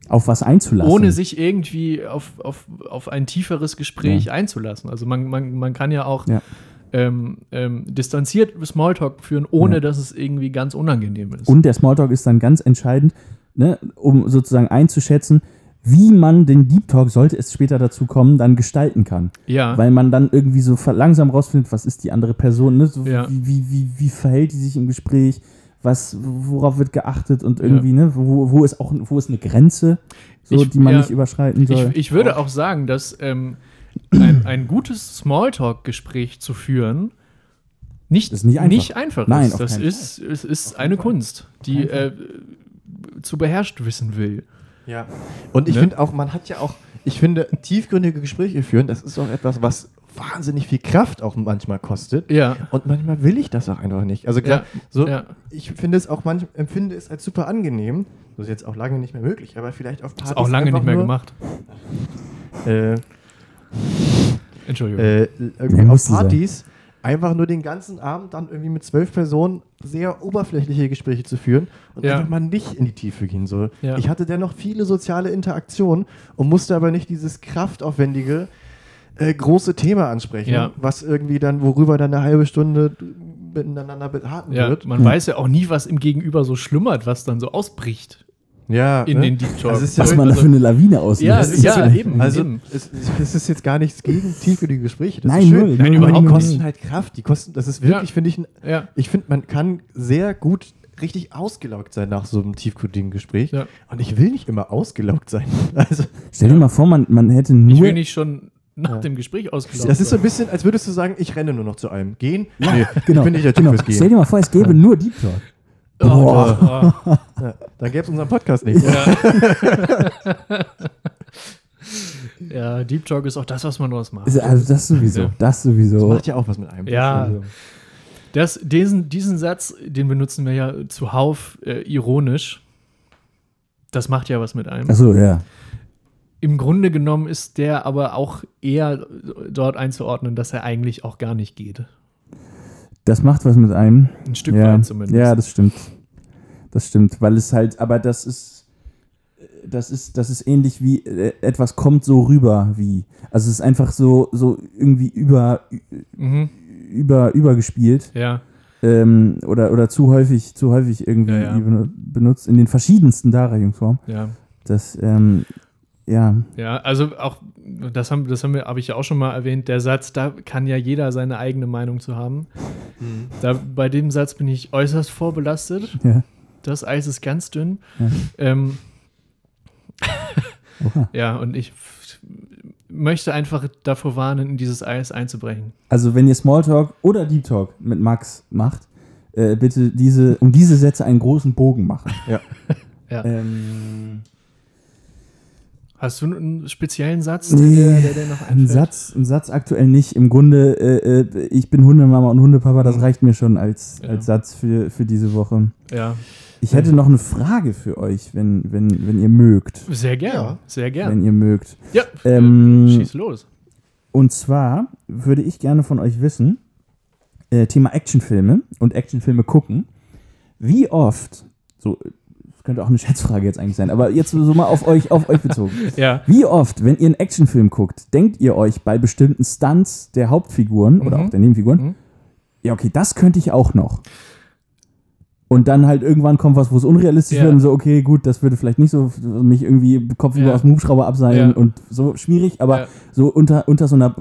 auf was einzulassen. ohne sich irgendwie auf, auf, auf ein tieferes Gespräch einzulassen. Also man, man, man kann ja auch Ja. ähm, ähm, distanziert Smalltalk führen, ohne Ja. dass es irgendwie ganz unangenehm ist. Und der Smalltalk ist dann ganz entscheidend, ne, um sozusagen einzuschätzen, wie man den Deep Talk, sollte es später dazu kommen, dann gestalten kann. ja. Weil man dann irgendwie so langsam rausfindet, was ist die andere Person, ne? so Ja. wie, wie, wie, wie verhält die sich im Gespräch, was, worauf wird geachtet und irgendwie, ne, wo, wo ist auch wo ist eine Grenze, so, Ich- die man ja. nicht überschreiten soll. Ich, ich würde auch sagen, dass ähm, ein, ein gutes Smalltalk-Gespräch zu führen nicht, Ist nicht einfach. nicht einfach Nein, ist. Das ist, es ist eine Kunst, die äh, zu beherrscht wissen will. Ja. Und ich Ne? finde auch, man hat ja auch, ich finde, tiefgründige Gespräche führen, das ist auch etwas, was wahnsinnig viel Kraft auch manchmal kostet. Ja. Und manchmal will ich das auch einfach nicht. Also klar, Ja, so, ja. ich finde es auch manchmal, empfinde es als super angenehm. Das ist jetzt auch lange nicht mehr möglich, aber vielleicht auf Partys Ist auch lange nicht mehr nur, gemacht. Äh, Entschuldigung. äh, irgendwie auf. Partys einfach nur den ganzen Abend dann irgendwie mit zwölf Personen sehr oberflächliche Gespräche zu führen und Ja. einfach mal nicht in die Tiefe gehen soll. Ja. Ich hatte dennoch viele soziale Interaktionen und musste aber nicht dieses kraftaufwendige äh, große Thema ansprechen, Ja. was irgendwie dann, worüber dann eine halbe Stunde miteinander beraten wird. man weiß ja auch nie, was im Gegenüber so schlummert, was dann so ausbricht Ja, in ne? den Deep Talk. Also ja Was man da für eine Lawine auslöst. Ja, ist ja, ja- eben. Also eben. es, es ist jetzt gar nichts gegen tiefgründige Gespräche. Das Nein, ist schön. null. Nein, überhaupt Die kosten halt Kraft. Die kosten, das ist wirklich, Ja. finde ich, ein Ja. ich finde, man kann sehr gut richtig ausgelaugt sein nach so einem tiefgründigen Gespräch. Ja. Und ich will nicht immer ausgelaugt sein. Also, Stell dir mal vor, man, man hätte nur. Ich will nicht schon nach Ja. dem Gespräch ausgelaufen das ist so ein bisschen, als würdest du sagen, ich renne nur noch zu einem. Gehen? Ja, nee, genau, ich bin nicht der Typ genau. fürs Gehen. Stell dir mal vor, es gäbe nur Deep Talk. Oh, Boah. oh, Ja, dann gäbe es unseren Podcast nicht. ja. ja, Deep Talk ist auch das, was man daraus macht. Also das sowieso. Ja. Das Das sowieso. macht ja auch was mit einem. Ja, das, diesen, diesen Satz, den benutzen wir ja zuhauf äh, ironisch. Das macht ja was mit einem. Achso, ja. Im Grunde genommen ist der aber auch eher dort einzuordnen, dass er eigentlich auch gar nicht geht. Das macht was mit einem. Ein Stück ja. weit zumindest. Ja, das stimmt. Das stimmt, weil es halt, aber das ist, das ist, das ist ähnlich wie äh, etwas kommt so rüber wie. Also es ist einfach so, so irgendwie über, Mhm. über, übergespielt Ja, ähm, oder, oder zu häufig, zu häufig irgendwie Ja, ja. benu- benutzt in den verschiedensten Darreichungsformen. ja. Das, ähm, ja, Ja, also auch, das haben, das haben wir, habe ich ja auch schon mal erwähnt, der Satz, da kann ja jeder seine eigene Meinung zu haben. Mhm. Da, bei dem Satz bin ich äußerst vorbelastet. ja. Das Eis ist ganz dünn. Ja. Ähm, ja, und ich möchte einfach davor warnen, in dieses Eis einzubrechen. Also wenn ihr Smalltalk oder Deep Talk mit Max macht, äh, bitte diese, um diese Sätze einen großen Bogen machen. Ja. Ja. Ähm, Hast du einen speziellen Satz, Nee, der, der, der noch Ein einfällt? Satz, ein Satz aktuell nicht. Im Grunde, äh, äh, ich bin Hundemama und Hundepapa, das reicht mir schon als, Ja. als Satz für, für diese Woche. Ja, Ich hätte noch eine Frage für euch, wenn, wenn, wenn ihr mögt. sehr gern. Ja. Sehr gern. Wenn ihr mögt. Ja, Ähm, äh, schieß los. Und zwar würde ich gerne von euch wissen, äh, Thema Actionfilme und Actionfilme gucken. Wie oft, so, das könnte auch eine Schätzfrage jetzt eigentlich sein, aber jetzt so mal auf euch, auf euch bezogen. Ja, Wie oft, wenn ihr einen Actionfilm guckt, denkt ihr euch bei bestimmten Stunts der Hauptfiguren oder Mhm. auch der Nebenfiguren, Mhm. ja, okay, das könnte ich auch noch. Und dann halt irgendwann kommt was, wo es unrealistisch Ja. wird und so, okay, gut, das würde vielleicht nicht so mich irgendwie kopfüber Ja. aus dem Hubschrauber abseilen Ja. und so schwierig, aber so unter, unter, so einer,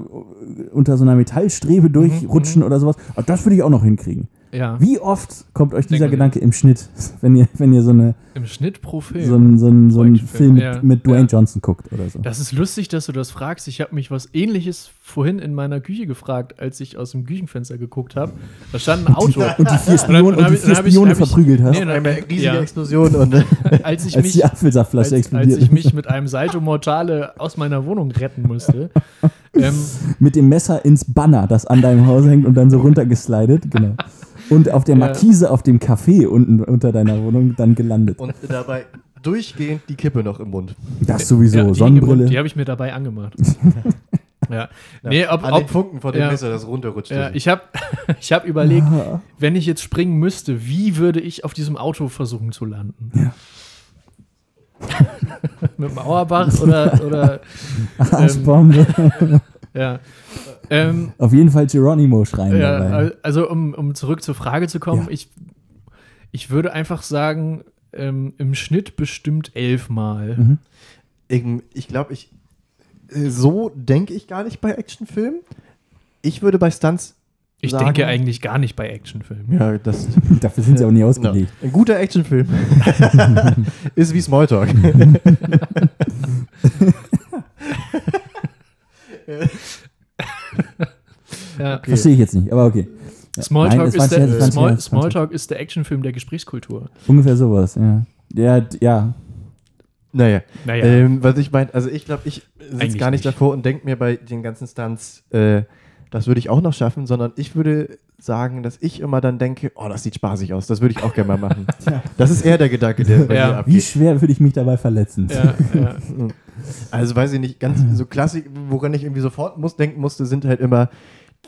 unter so einer Metallstrebe durchrutschen mhm. oder sowas, ah, das würde ich auch noch hinkriegen. Ja. Wie oft kommt euch dieser. Gedanke im Schnitt, wenn ihr, wenn ihr so, eine, Im Schnitt pro Film. so einen, so einen, so einen Film mit, ja. mit Dwayne Ja. Johnson guckt oder so? Das ist lustig, dass du das fragst. Ich habe mich was ähnliches vorhin in meiner Küche gefragt, als ich aus dem Küchenfenster geguckt habe. Da stand ein Auto. Und die vier Spione, Und dann- und die dann vier hab ich- Spione hab ich- verprügelt hast, Nee, nein, Eine riesige ja, Explosion und als ich als mich, die als, Apfelsaftflasche als explodiert. ich mich mit einem Salto Mortale aus meiner Wohnung retten musste. ähm, mit dem Messer ins Banner, das an deinem Haus hängt und dann so runtergeslidet, genau. Und auf der Ja. Markise auf dem Café unten unter deiner Wohnung dann gelandet. und dabei durchgehend die Kippe noch im Mund. Das sowieso, ja, die, Sonnenbrille. Die habe ich mir dabei angemacht. ja. Nee, ob, An den ob, Punkten von dem ja. Messer, das runterrutscht. ja, ich habe ich hab überlegt, Ah, wenn ich jetzt springen müsste, wie würde ich auf diesem Auto versuchen zu landen? Ja. Mit dem Auerbach oder, oder Arschbombe. ja. Ähm, auf jeden Fall Geronimo schreien ja, dabei. al- also um, um zurück zur Frage zu kommen, Ja. ich, ich würde einfach sagen, ähm, im Schnitt bestimmt elfmal. Mhm. Ich, ich glaube, ich äh, so denke ich gar nicht bei Actionfilmen. Ich würde bei Stunts Ich sagen- denke eigentlich gar nicht bei Actionfilmen. Ja, das Dafür sind sie auch nie ausgelegt. Ein guter Actionfilm ist wie Smalltalk. Ja. Verstehe ich jetzt nicht, aber okay. Smalltalk, Nein, ist, der, ein Small, ein Smalltalk ist der Actionfilm der Gesprächskultur. Ungefähr sowas, ja. Ja, ja. Naja, Naja. ähm, was ich meine, also ich glaube, ich sitze gar nicht, nicht. davor und denke mir bei den ganzen Stunts, äh, das würde ich auch noch schaffen, sondern ich würde sagen, dass ich immer dann denke, oh, das sieht spaßig aus, das würde ich auch gerne mal machen. Das ist eher der Gedanke, der bei Ja. mir Wie abgeht. schwer würde ich mich dabei verletzen? ja, ja. Also weiß ich nicht, ganz so Klassik, woran ich irgendwie sofort muss, denken musste, sind halt immer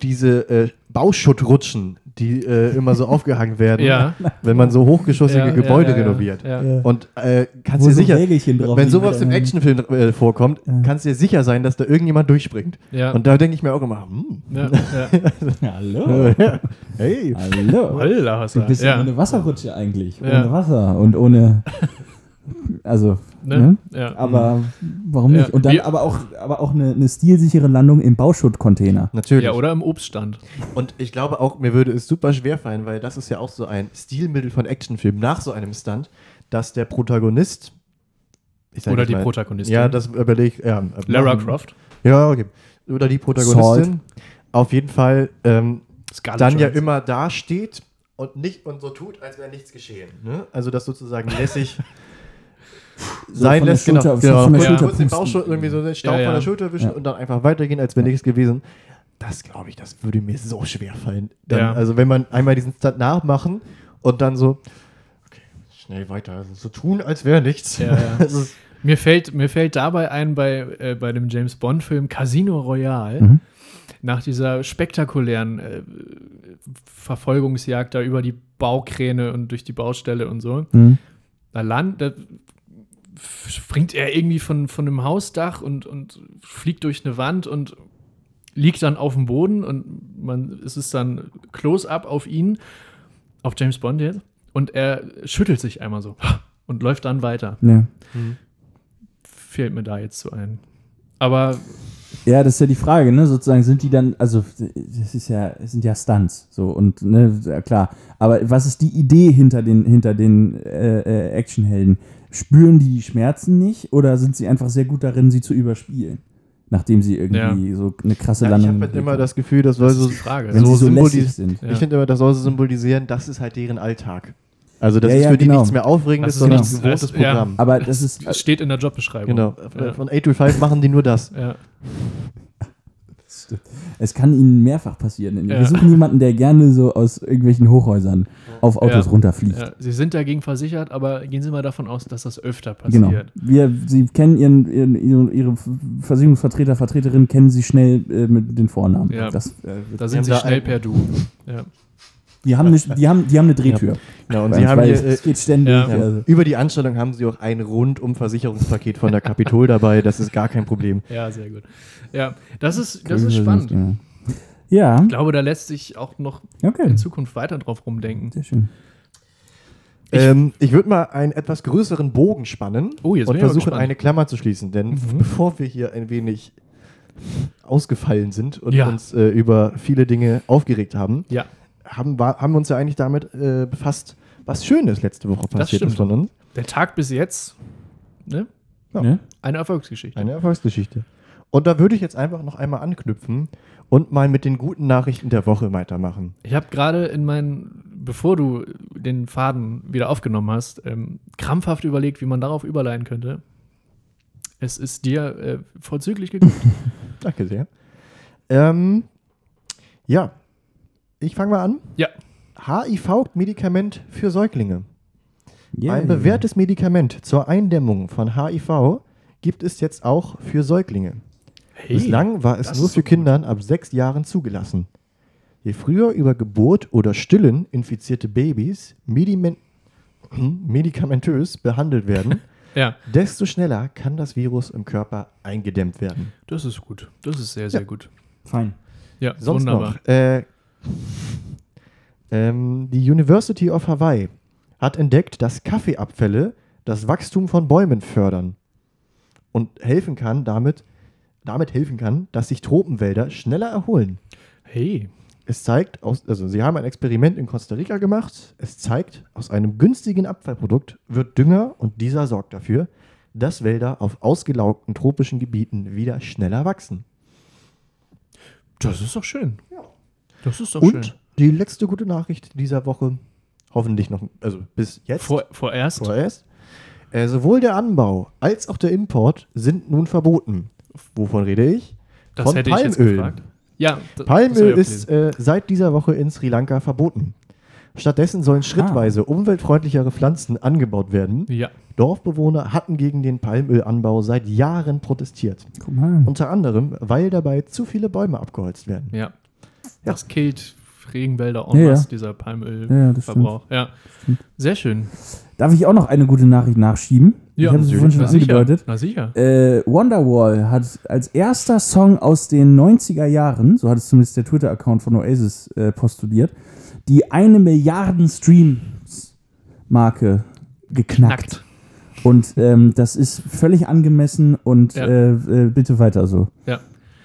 diese äh, Bauschuttrutschen, die äh, immer so aufgehangen werden, Ja. wenn man so hochgeschossige Ja, Gebäude ja, ja, renoviert. Ja. Ja. Und äh, kannst Wo dir so sicher, wenn sowas im Actionfilm äh, vorkommt, kannst du dir sicher sein, dass da irgendjemand durchspringt. Ja. Und da denke ich mir auch immer, hm, ja, ja. Hallo. hey, Hallo. Holla, was Du bist ja eine Wasserrutsche eigentlich. Ja. Ohne Wasser und ohne. Also. Ne? Ne? Ja. Aber warum nicht? Ja. Und dann Wir- aber auch, aber auch eine, eine stilsichere Landung im Bauschuttcontainer. natürlich. ja, oder im Obststand. Und ich glaube auch, mir würde es super schwer fallen, weil das ist ja auch so ein Stilmittel von Actionfilmen nach so einem Stunt, dass der Protagonist Oder die mal- Protagonistin. Ja, das überlege ich. Ja, Lara machen- Croft. Ja, okay. Oder die Protagonistin. Auf jeden Fall ähm, dann ja immer da steht und nicht und so tut, als wäre nichts geschehen. Ne? Also das sozusagen lässig sein von lässt, genau. Schulter- genau. von der Ja. Schulter Kurz den. Bauchschutz irgendwie so den Staub Ja, ja. von der Schulter wischen Ja. und dann einfach weitergehen, als wäre nichts gewesen. Das glaube ich, das würde mir so schwer fallen. Dann, Ja. Also wenn man einmal diesen Stunt nachmachen und dann so, okay, schnell weiter, also so tun, als wäre nichts. Ja, ja. Das ist- Mir fällt, mir fällt dabei ein bei, äh, bei dem James Bond-Film Casino Royale, Mhm. nach dieser spektakulären äh, Verfolgungsjagd da über die Baukräne und durch die Baustelle und so. Hm. Da, land, da springt er irgendwie von, von einem Hausdach und, und fliegt durch eine Wand und liegt dann auf dem Boden und man, es ist dann Close-up auf ihn, auf James Bond jetzt, und er schüttelt sich einmal so und läuft dann weiter. Ja. Fehlt mir da jetzt so ein. Aber Ja, das ist ja die Frage, ne? Sozusagen sind die dann, also das ist ja, es sind ja Stunts, so und ne, ja, klar. Aber was ist die Idee hinter den hinter den äh, äh, Actionhelden? Spüren die die Schmerzen nicht oder sind sie einfach sehr gut darin, sie zu überspielen, nachdem sie irgendwie so eine krasse Ja, ich Landung habe halt immer das Gefühl, das soll das so, die Frage. wenn so sie so symbolis- sind. Ja. ich finde immer, das soll so symbolisieren, das ist halt deren Alltag. Also das Ja, ist ja, für die genau. nichts mehr Aufregendes, Das ist sondern ein gewohntes das- ja. Programm. Aber das ist Das steht in der Jobbeschreibung. Genau. Ja. Von 8 to 5 machen die nur das. Ja. Es kann ihnen mehrfach passieren. Wir Ja. suchen jemanden, der gerne so aus irgendwelchen Hochhäusern auf Autos Ja. runterfliegt. Ja. Sie sind dagegen versichert, aber gehen Sie mal davon aus, dass das öfter Genau. passiert. Wir, Sie kennen ihren, ihren, ihre, ihre Versicherungsvertreter, Vertreterin, kennen Sie schnell äh, mit den Vornamen. Ja. Das, äh, Da sind Sie schnell per Du. Ja. Die, haben eine, die, haben, die haben eine Drehtür. Ja, und sie haben hier, äh, es geht ständig. Ja. Also, über die Anstellung haben sie auch ein rundum Versicherungspaket von der Capitol dabei. Das ist gar kein Problem. ja, sehr gut. Ja, das ist, das ist spannend. Ja. Ja, Ich glaube, da lässt sich auch noch okay. in Zukunft weiter drauf rumdenken. Sehr schön. Ich- ähm, ich würde mal einen etwas größeren Bogen spannen Oh, jetzt und versuchen, eine Klammer zu schließen. Denn Mhm. bevor wir hier ein wenig ausgefallen sind und Ja. uns äh, über viele Dinge aufgeregt haben, Ja, haben, war, haben wir uns ja eigentlich damit äh, befasst, was Schönes letzte Woche passiert ist von uns. der Tag bis jetzt, ne? Ja. Ne? Eine Erfolgsgeschichte. Eine Erfolgsgeschichte. Und da würde ich jetzt einfach noch einmal anknüpfen und mal mit den guten Nachrichten der Woche weitermachen. Ich habe gerade in meinen, bevor du den Faden wieder aufgenommen hast, ähm, krampfhaft überlegt, wie man darauf überleiten könnte. Es ist dir äh, vorzüglich geglückt. Danke sehr. Ähm, ja, ich fange mal an. ja, HIV-Medikament für Säuglinge. Yeah. Ein bewährtes Medikament zur Eindämmung von HIV gibt es jetzt auch für Säuglinge. hey, Bislang war es nur für so. Kindern ab sechs Jahren zugelassen. Je früher über Geburt oder Stillen infizierte Babys medimen- medikamentös behandelt werden, Ja, desto schneller kann das Virus im Körper eingedämmt werden. das ist gut. Das ist sehr, sehr gut. Fein. Ja, Sonst wunderbar. noch. Äh, ähm, die University of Hawaii hat entdeckt, dass Kaffeeabfälle das Wachstum von Bäumen fördern und helfen kann, damit, damit helfen kann, dass sich Tropenwälder schneller erholen. Hey, Es zeigt, aus, also sie haben ein Experiment in Costa Rica gemacht. Es zeigt, aus einem günstigen Abfallprodukt wird Dünger und dieser sorgt dafür, dass Wälder auf ausgelaugten tropischen Gebieten wieder schneller wachsen. das ist doch schön. Das ist doch Und schön. die letzte gute Nachricht dieser Woche, hoffentlich noch, also bis jetzt, Vor, vorerst. vorerst, Äh, sowohl der Anbau als auch der Import sind nun verboten. Wovon rede ich? Das Von hätte ich jetzt Palmöl. gefragt. Ja, Palmöl ist äh, seit dieser Woche in Sri Lanka verboten. Stattdessen sollen schrittweise umweltfreundlichere Pflanzen angebaut werden. Ja, Dorfbewohner hatten gegen den Palmölanbau seit Jahren protestiert. Guck mal. Unter anderem, weil dabei zu viele Bäume abgeholzt werden. ja. Das killt Regenwälder en Ja, masse, ja. dieser Ja, Palmölverbrauch. Ja, sehr schön. Darf ich auch noch eine gute Nachricht nachschieben? ich habe es vorhin schon angedeutet. Na sicher. Äh, Wonderwall hat als erster Song aus den 90er Jahren, so hat es zumindest der Twitter-Account von Oasis äh, postuliert, die eine Milliarden Streams-Marke geknackt. Nackt. Und ähm, das ist völlig angemessen und Ja. äh, äh, bitte weiter so. Ja.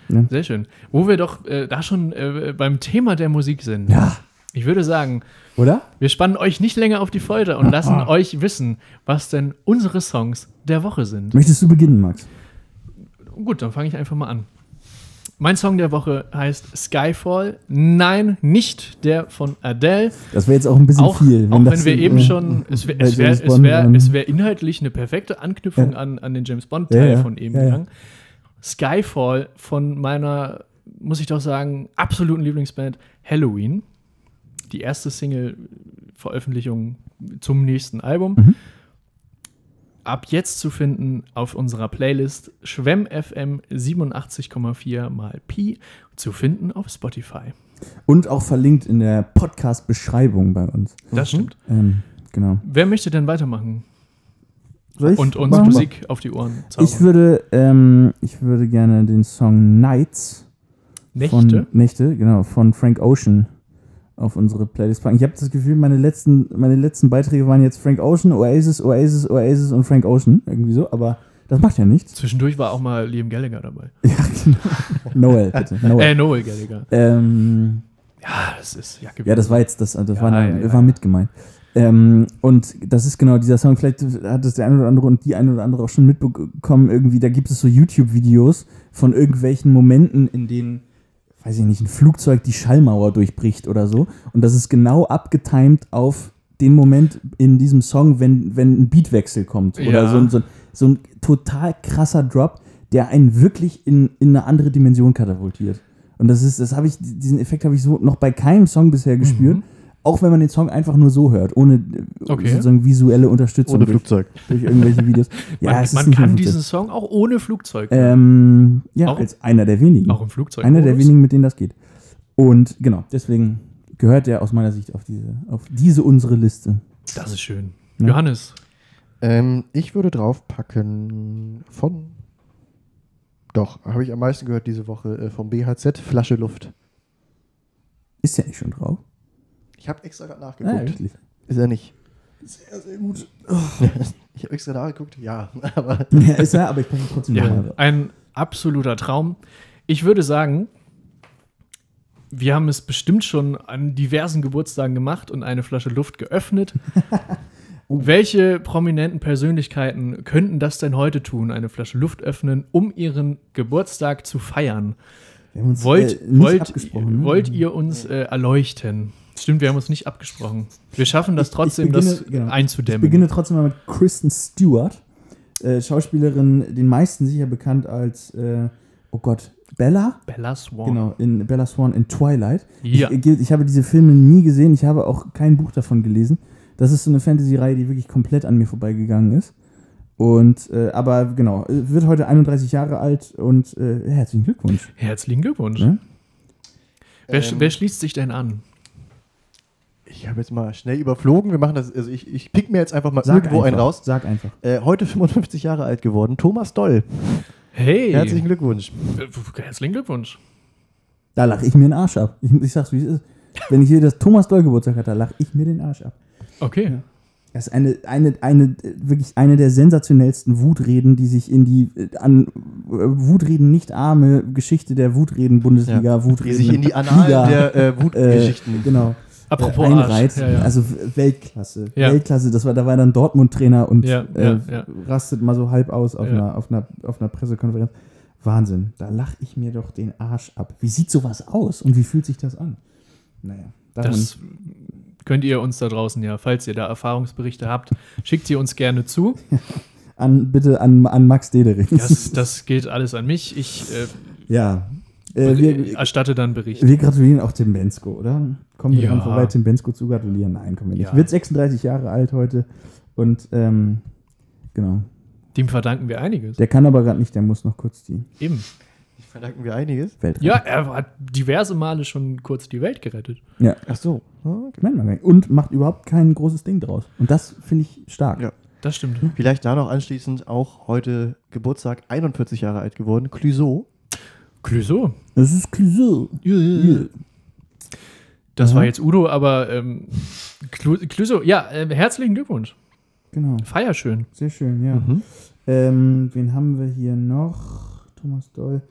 Ja. Sehr schön. Wo wir doch äh, da schon äh, beim Thema der Musik sind. Ja. Ich würde sagen, Oder? wir spannen euch nicht länger auf die Folter und lassen euch wissen, was denn unsere Songs der Woche sind. Möchtest du beginnen, Max? Gut, dann fange ich einfach mal an. Mein Song der Woche heißt Skyfall. Nein, nicht der von Adele. Das wäre jetzt auch ein bisschen Auch, viel. auch das wenn wir so, eben äh, schon, es wäre wär, wär, es wär inhaltlich eine perfekte Anknüpfung Ja. an, an den James Bond-Teil Ja, ja. von eben gegangen. Skyfall von meiner, muss ich doch sagen, absoluten Lieblingsband Halloween. Die erste Single-Veröffentlichung zum nächsten Album. Mhm. Ab jetzt zu finden auf unserer Playlist Schwemm FM 87,4 mal Pi zu finden auf Spotify. Und auch verlinkt in der Podcast-Beschreibung bei uns. Das stimmt. Ähm, genau. Wer möchte denn weitermachen? Und uns Machen. Musik auf die Ohren zaubern? Ich würde, ähm, ich würde gerne den Song Nights Nächte? von Nächte, genau, von Frank Ocean auf unsere Playlist packen. Ich habe das Gefühl, meine letzten, meine letzten Beiträge waren jetzt Frank Ocean, Oasis, Oasis, Oasis und Frank Ocean, irgendwie so, aber das macht ja nichts. Zwischendurch war auch mal Liam Gallagher dabei. Ja, genau. Noel, bitte. Noel. Äh, Noel Gallagher. Ähm, Ja, das ist ja ja, das war jetzt, das, das Ja, war, ja, war mit gemeint. Ähm, und das ist genau dieser Song, vielleicht hat das der eine oder andere und die eine oder andere auch schon mitbekommen, irgendwie, da gibt es so YouTube-Videos von irgendwelchen Momenten, in denen, weiß ich nicht, ein Flugzeug die Schallmauer durchbricht oder so. Und das ist genau abgetimed auf den Moment in diesem Song, wenn, wenn ein Beatwechsel kommt. Oder Ja. so, ein- so, ein- so ein total krasser Drop, der einen wirklich in, in eine andere Dimension katapultiert. Und das ist, das habe ich, diesen Effekt habe ich so noch bei keinem Song bisher gespürt. Mhm. Auch wenn man den Song einfach nur so hört, ohne äh, Okay. sozusagen visuelle Unterstützung Ohne durch, Flugzeug. durch irgendwelche Videos. Ja, man es ist man kann diesen. Song auch ohne Flugzeug. Ähm, ja, Auch- als einer der wenigen. auch im Flugzeug. einer der wenigen, mit denen das geht. Und genau, deswegen gehört der aus meiner Sicht auf diese, auf diese unsere Liste. Das ist schön. Ja. Johannes. Ähm, ich würde draufpacken von. Doch, habe ich am meisten gehört diese Woche äh, vom BHZ Flasche Luft. Ist ja nicht schon drauf. Ich habe extra gerade nachgeguckt. wirklich. ist er nicht. Sehr, sehr gut. Ich habe extra nachgeguckt, ja. Aber Ja, ist er, aber ich ihn trotzdem Ja, ein absoluter Traum. Ich würde sagen, wir haben es bestimmt schon an diversen Geburtstagen gemacht und eine Flasche Luft geöffnet. Welche prominenten Persönlichkeiten könnten das denn heute tun, eine Flasche Luft öffnen, um ihren Geburtstag zu feiern? Wir haben uns Wollt, äh, nicht wollt, abgesprochen. ne? wollt ihr uns äh, erleuchten? Stimmt, wir haben uns nicht abgesprochen. Wir schaffen das Ich- ich trotzdem, beginne- das genau. Ich einzudämmen. beginne trotzdem mal mit Kristen Stewart, äh, Schauspielerin, den meisten sicher bekannt als, äh, oh Gott, Bella? Bella Swan. Genau, in Bella Swan in Twilight. Ja. Ich, ich habe diese Filme nie gesehen, ich habe auch kein Buch davon gelesen. Das ist so eine Fantasy-Reihe, die wirklich komplett an mir vorbeigegangen ist. Und, äh, aber genau, äh, wird heute 31 Jahre alt und äh, herzlichen Glückwunsch. Herzlichen Glückwunsch. Ne? Wer, Ähm, wer schließt sich denn an? Ich habe jetzt mal schnell überflogen. Wir machen das, also ich, ich pick mir jetzt einfach mal Sag irgendwo einfach, einen raus. Sag einfach. Äh, heute 55 Jahre alt geworden, Thomas Doll. Hey! Herzlichen Glückwunsch. Äh, Herzlichen Glückwunsch. Da lache ich mir den Arsch ab. Ich, ich sag's, wie es ist. Wenn ich hier das Thomas Doll Geburtstag hatte, da lache ich mir den Arsch ab. Okay. Das ist eine, eine, eine, äh, wirklich eine der sensationellsten Wutreden, die sich in die äh, an äh, Wutreden nicht arme Geschichte der Wutreden-Bundesliga, Ja, Wutreden. Die sich in die Annalen Liga, der äh, äh, Wutgeschichten. genau, Apropos äh, einreiht. Ja, ja. Also Weltklasse. Ja. Weltklasse. Das war, da war dann Dortmund-Trainer und äh, rastet mal so halb aus auf, einer, auf, einer, auf einer Pressekonferenz. Wahnsinn. Da lache ich mir doch den Arsch ab. Wie sieht sowas aus und wie fühlt sich das an? Naja, das könnt ihr uns da draußen ja, falls ihr da Erfahrungsberichte habt, schickt sie uns gerne zu. An, bitte an, an Max Dederich. Das, das geht alles an mich. Ich äh, ja. Äh, wir, erstatte dann Bericht. wir gratulieren auch Tim Bensko, oder? Kommen wir Ja. dran vorbei, Tim Bensko zu gratulieren? Nein, kommen wir nicht. Ja. Wird 36 Jahre alt heute und ähm, genau. Dem verdanken wir einiges. Der kann aber gerade nicht, der muss noch kurz die Eben. Ich verdanken wir einiges. Welt Ja, er hat diverse Male schon kurz die Welt gerettet. ja. Ach so. Ah, okay. Und macht überhaupt kein großes Ding draus. Und das finde ich stark. Ja. Das stimmt. Vielleicht da noch anschließend auch heute Geburtstag, 41 Jahre alt geworden, Clouseau. Clouseau. Das ist Clouseau. Das Aha. war jetzt Udo, aber ähm, Clouseau, ja, äh, herzlichen Glückwunsch. Genau. Feier schön. Sehr schön, ja. Mhm. Ähm, wen haben wir hier noch? Thomas Doll.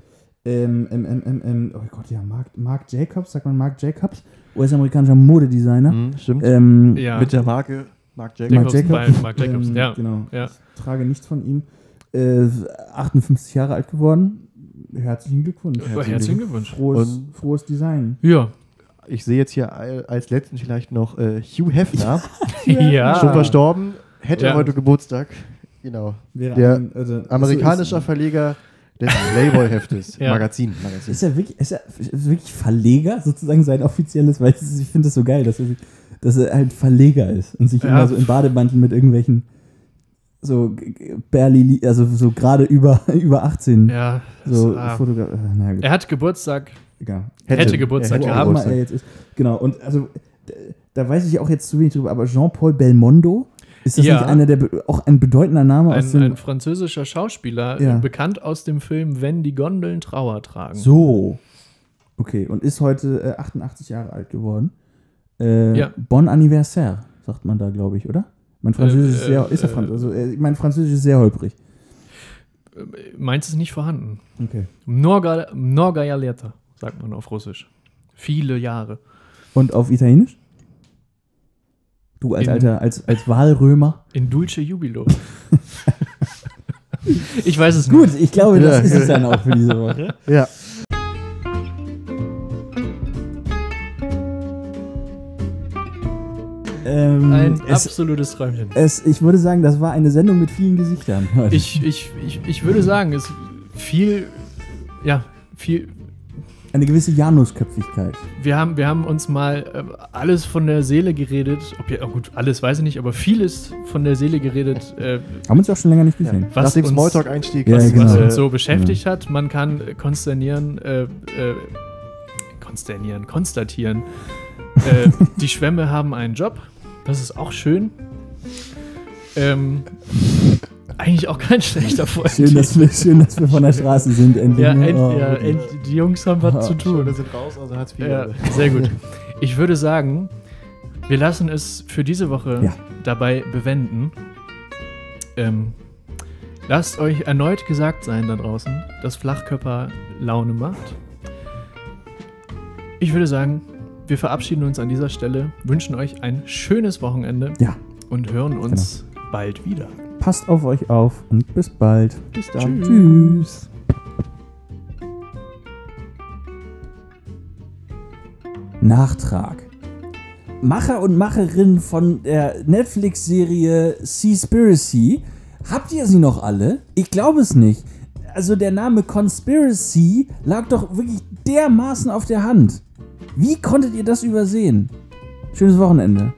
Ähm, ähm, ähm, ähm, ähm, oh Gott, ja, Mark, Mark Jacobs, sagt man Mark Jacobs, US-amerikanischer Modedesigner. Mhm, stimmt. Ähm, Ja. Mit der Marke Marc Jacobs. Marc Jacobs, Marc Jacobs, ähm, ja. Genau. Ja. Ich trage nichts von ihm. Äh, 58 Jahre alt geworden. Herzlichen Glückwunsch. Herzlichen Glückwunsch. Frohes, frohes Design. Ja. Ich sehe jetzt hier al- als letzten vielleicht noch äh, Hugh Hefner, ja. schon verstorben, hätte Ja. heute Geburtstag. Genau. Wäre Der ein- also, Amerikanischer also Verleger des Playboy-Heftes. Ja. Magazin. Ist, Magazin. ist er wirklich, ist er ist wirklich Verleger, sozusagen sein offizielles, weil ich finde das so geil, dass er, dass er halt Verleger ist und sich Ja. immer so in Bademantel mit irgendwelchen so barely, also so gerade über, über 18 Ja. so ah. Fotograf. äh, er hat Geburtstag. Egal. Hätte Geburtstag Wo hätte gehabt. Geburtstag. jetzt ist. Genau, und also da weiß ich auch jetzt zu wenig drüber, aber Jean-Paul Belmondo, ist das Ja. nicht einer der, auch ein bedeutender Name aus Ein, dem. ein französischer Schauspieler, Ja. äh, bekannt aus dem Film Wenn die Gondeln Trauer tragen. So. Okay, und ist heute äh, 88 Jahre alt geworden. Äh, Ja. Bon anniversaire, sagt man da, glaube ich, oder? Mein Französisch Äh, ist sehr, äh, ist er Franz also, äh, mein Französisch ist sehr holprig. Meins ist nicht vorhanden. Okay. Mnoga leta, sagt man auf Russisch. Viele Jahre. Und auf Italienisch? Du als In- alter, als, als Wahlrömer. In Dulce Jubilo. ich weiß es Gut, nicht. ich glaube, das Ja. ist es dann auch für diese Woche. Ja. Ähm, Ein es, absolutes Träumchen. es, ich würde sagen, das war eine Sendung mit vielen Gesichtern. heute. Ich, ich, ich, ich würde sagen, es viel, ja, viel. Eine gewisse Janusköpfigkeit. Wir haben, wir haben uns mal äh, alles von der Seele geredet. Ob ja, oh gut, alles weiß ich nicht, aber vieles von der Seele geredet, äh, Haben uns auch schon länger nicht gesehen. was Nach dem Smalltalk-Einstieg. Ja, was, genau. was äh, uns so beschäftigt hat. Man kann konsternieren, äh, äh, konsternieren, konstatieren. äh, die Schwämme haben einen Job. Das ist auch schön. Ähm, eigentlich auch kein schlechter Freund. Schön dass, wir, schön, dass wir von der Straße sind, endlich. ja, ne? end, Oh, ja end, die Jungs haben was Ah, zu tun. Wir sind raus, also Hartz IV. Ja, sehr gut. Ich würde sagen, wir lassen es für diese Woche Ja. dabei bewenden. Ähm, lasst euch erneut gesagt sein da draußen, dass Flachkörper Laune macht. Ich würde sagen, wir verabschieden uns an dieser Stelle, wünschen euch ein schönes Wochenende Ja. und hören uns bald wieder. Passt auf euch auf und bis bald. Bis dann. Tschüss. Nachtrag. Macher und Macherinnen von der Netflix-Serie Seaspiracy. Habt ihr sie noch alle? Ich glaube es nicht. Also der Name Conspiracy lag doch wirklich dermaßen auf der Hand. Wie konntet ihr das übersehen? Schönes Wochenende.